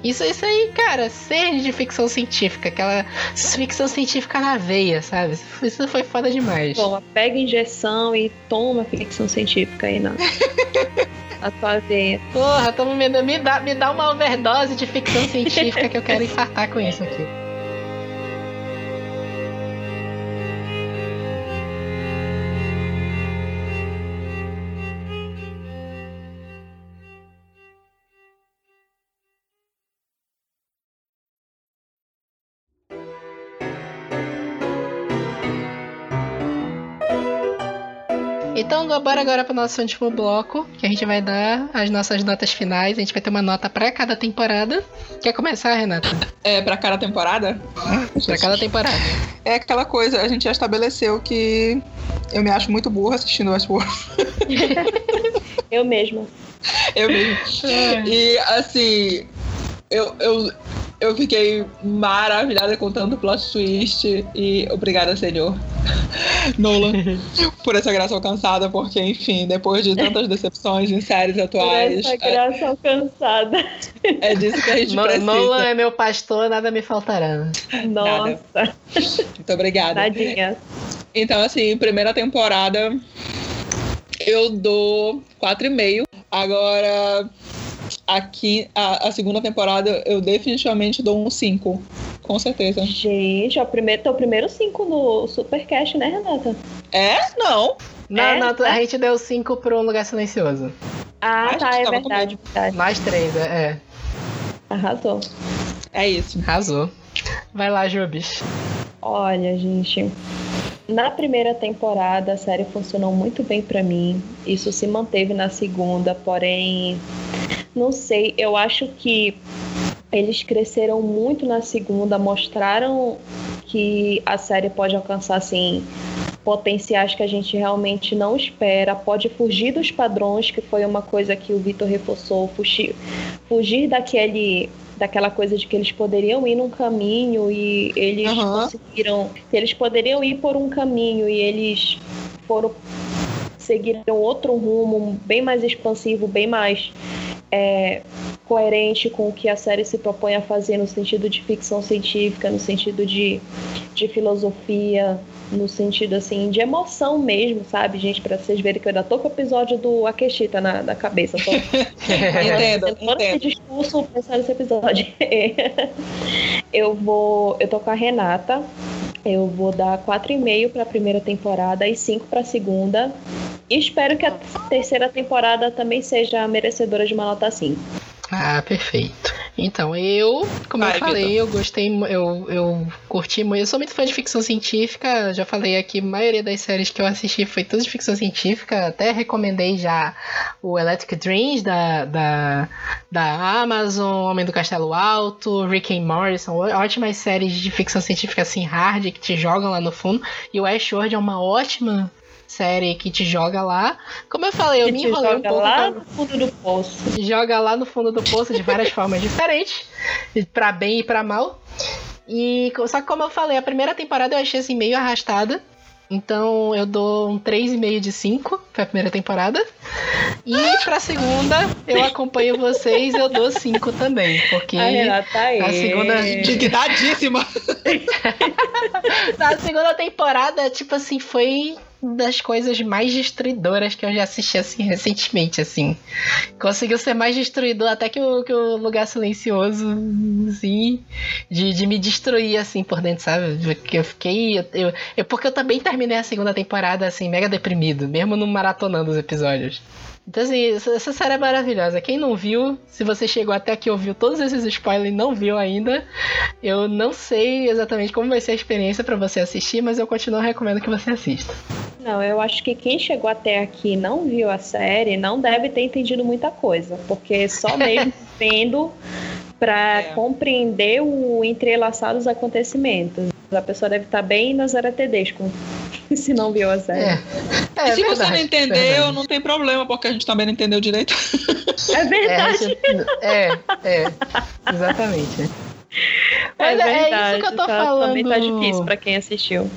Isso, isso aí, cara, ser de ficção científica, aquela ficção científica na veia, sabe? Isso foi foda demais. Toma, pega injeção e toma ficção científica aí na. a tua veia. Porra, tamo me, me, dá, me dá uma overdose de ficção científica que eu quero infartar com isso aqui. Bora agora pro nosso último bloco, que a gente vai dar as nossas notas finais. A gente vai ter uma nota pra cada temporada. Quer começar, Renata? É, pra cada temporada? Pra cada temporada. É aquela coisa, a gente já estabeleceu que eu me acho muito burra assistindo Westworld. Eu mesma. Eu mesmo. E assim, eu, eu, eu fiquei maravilhada com tanto plot twist e obrigada, senhor. Nolan, por essa graça alcançada, porque, enfim, depois de tantas decepções em séries Por atuais, essa é, graça alcançada. é disso que a gente No- precisa. Nolan é meu pastor, nada me faltará. Nossa, Muito obrigada. tadinha. Então, assim, primeira temporada. Eu dou 4,5. Agora, aqui, a, a segunda temporada, eu definitivamente dou um 5. Com certeza. Gente, é o primeiro, teu primeiro 5 no Supercast, né, Renata? É? Não. Não, É, não, a gente deu 5 pro Um Lugar Silencioso. Ah, Acho tá, é verdade, verdade. Mais 3, é. é. Arrasou. É isso. Arrasou. Vai lá, Jubes. Olha, gente. Na primeira temporada a série funcionou muito bem pra mim. Isso se manteve na segunda, porém, não sei, eu acho que eles cresceram muito na segunda, mostraram que a série pode alcançar assim potenciais que a gente realmente não espera, pode fugir dos padrões, que foi uma coisa que o Vitor reforçou, fugir, fugir daquele daquela coisa de que eles poderiam ir num caminho e eles Aham. conseguiram, que eles poderiam ir por um caminho e eles foram seguiram outro rumo bem mais expansivo, bem mais é, coerente com o que a série se propõe a fazer no sentido de ficção científica, no sentido de, de filosofia, no sentido assim de emoção mesmo, sabe, gente, para vocês verem que eu ainda tô com o episódio do Akeshita na, na cabeça, tô Entendo, esse entendo. discurso pensando nesse episódio. eu vou. Eu tô com a Renata. Eu vou dar 4,5 para a primeira temporada e 5 para a segunda. E espero que a terceira temporada também seja merecedora de uma nota 5. Ah, perfeito. Então, eu, como Vai, eu falei, eu gostei, eu, eu curti muito. Eu sou muito fã de ficção científica, já falei aqui, a maioria das séries que eu assisti foi tudo de ficção científica. Até recomendei já o Electric Dreams da, da, da Amazon, Homem do Castelo Alto, Rick and ó- ótimas séries de ficção científica assim, hard, que te jogam lá no fundo. E o Ashworld é uma ótima série que te joga lá. Como eu falei, eu Que me enrolei um joga pouco. lá pra- no fundo do poço. joga lá no fundo do poço de várias formas diferentes, pra bem e pra mal. E só que como eu falei, a primeira temporada eu achei assim meio arrastada. Então eu dou um 3,5 de 5 pra primeira temporada. E pra segunda, eu acompanho vocês, eu dou 5 também. Porque A Renata aí. a segunda- Dignadíssima. na segunda temporada, tipo assim, foi das coisas mais destruidoras que eu já assisti assim recentemente, assim. Conseguiu ser mais destruidor até que o, que o Lugar Silencioso, assim, de, de me destruir, assim, por dentro, sabe? Porque eu fiquei... Eu, eu- porque eu também terminei a segunda temporada, assim, mega deprimido, mesmo não maratonando os episódios. Então, assim, essa, série é maravilhosa. Quem não viu, se você chegou até aqui ouviu todos esses spoilers e não viu ainda, eu não sei exatamente como vai ser a experiência pra você assistir, mas eu continuo recomendo que você assista. Não, eu acho que quem chegou até aqui e não viu a série não deve ter entendido muita coisa, porque só mesmo vendo para É. compreender o entrelaçar dos acontecimentos. A pessoa deve estar bem nas aratedesco se não viu a série. É. É, e se você verdade, não entendeu, verdade. não tem problema, porque a gente também não entendeu direito. É, É, verdade. é, é, exatamente. É, Mas é verdade. isso que eu tô tá- falando. Também tá difícil pra quem assistiu.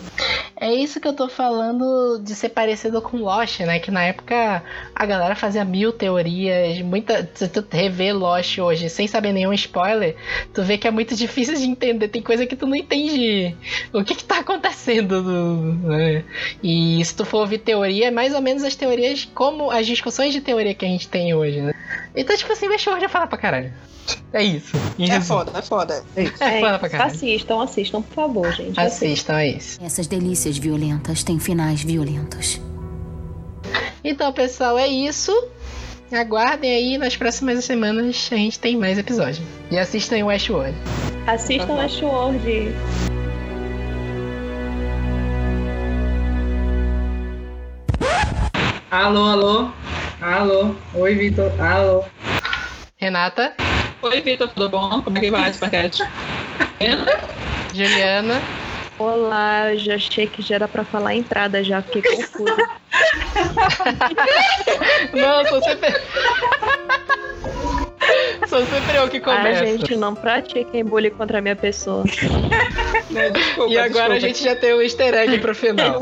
É isso que eu tô falando de ser parecido com Lost, né? Que na época a galera fazia mil teorias, muita. Se tu rever Lost hoje sem saber nenhum spoiler, tu vê que é muito difícil de entender. Tem coisa que tu não entende o que que tá acontecendo. né? E se tu for ouvir teoria, é mais ou menos as teorias como as discussões de teoria que a gente tem hoje, né? Então, tipo assim, Westworld já fala pra caralho. É isso. Em É resumo. foda, é foda. É É, foda pra caralho. assistam, assistam, por favor, gente. Assistam, é isso. Essas delícias violentas têm finais violentos. Então, pessoal, é isso. Aguardem aí, nas próximas semanas a gente tem mais episódios. E assistam o Westworld. Assistam Westworld. Alô, alô. Alô. Oi, Vitor. Alô. Renata, Oi, Vitor, tudo bom? Como é que vai esse paquete? Juliana, Olá, eu já achei que já era pra falar a entrada já, fiquei confusa. Não, sou sempre. sou sempre eu que ah, começo. gente, não pratiquem bullying contra a minha pessoa. Não, desculpa, e agora desculpa. a gente já tem o easter egg pro final.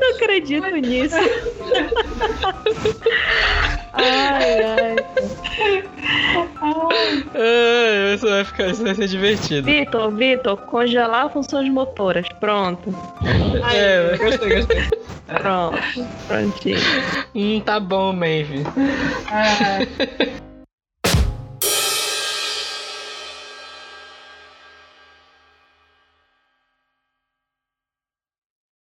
Não acredito nisso. Ai, ai. Ai, isso vai ficar, isso vai ser divertido. Vitor, Vitor, congelar funções motoras. Pronto. Ai, É. Gostei, gostei. Pronto, prontinho. Hum, tá bom, Maeve. É,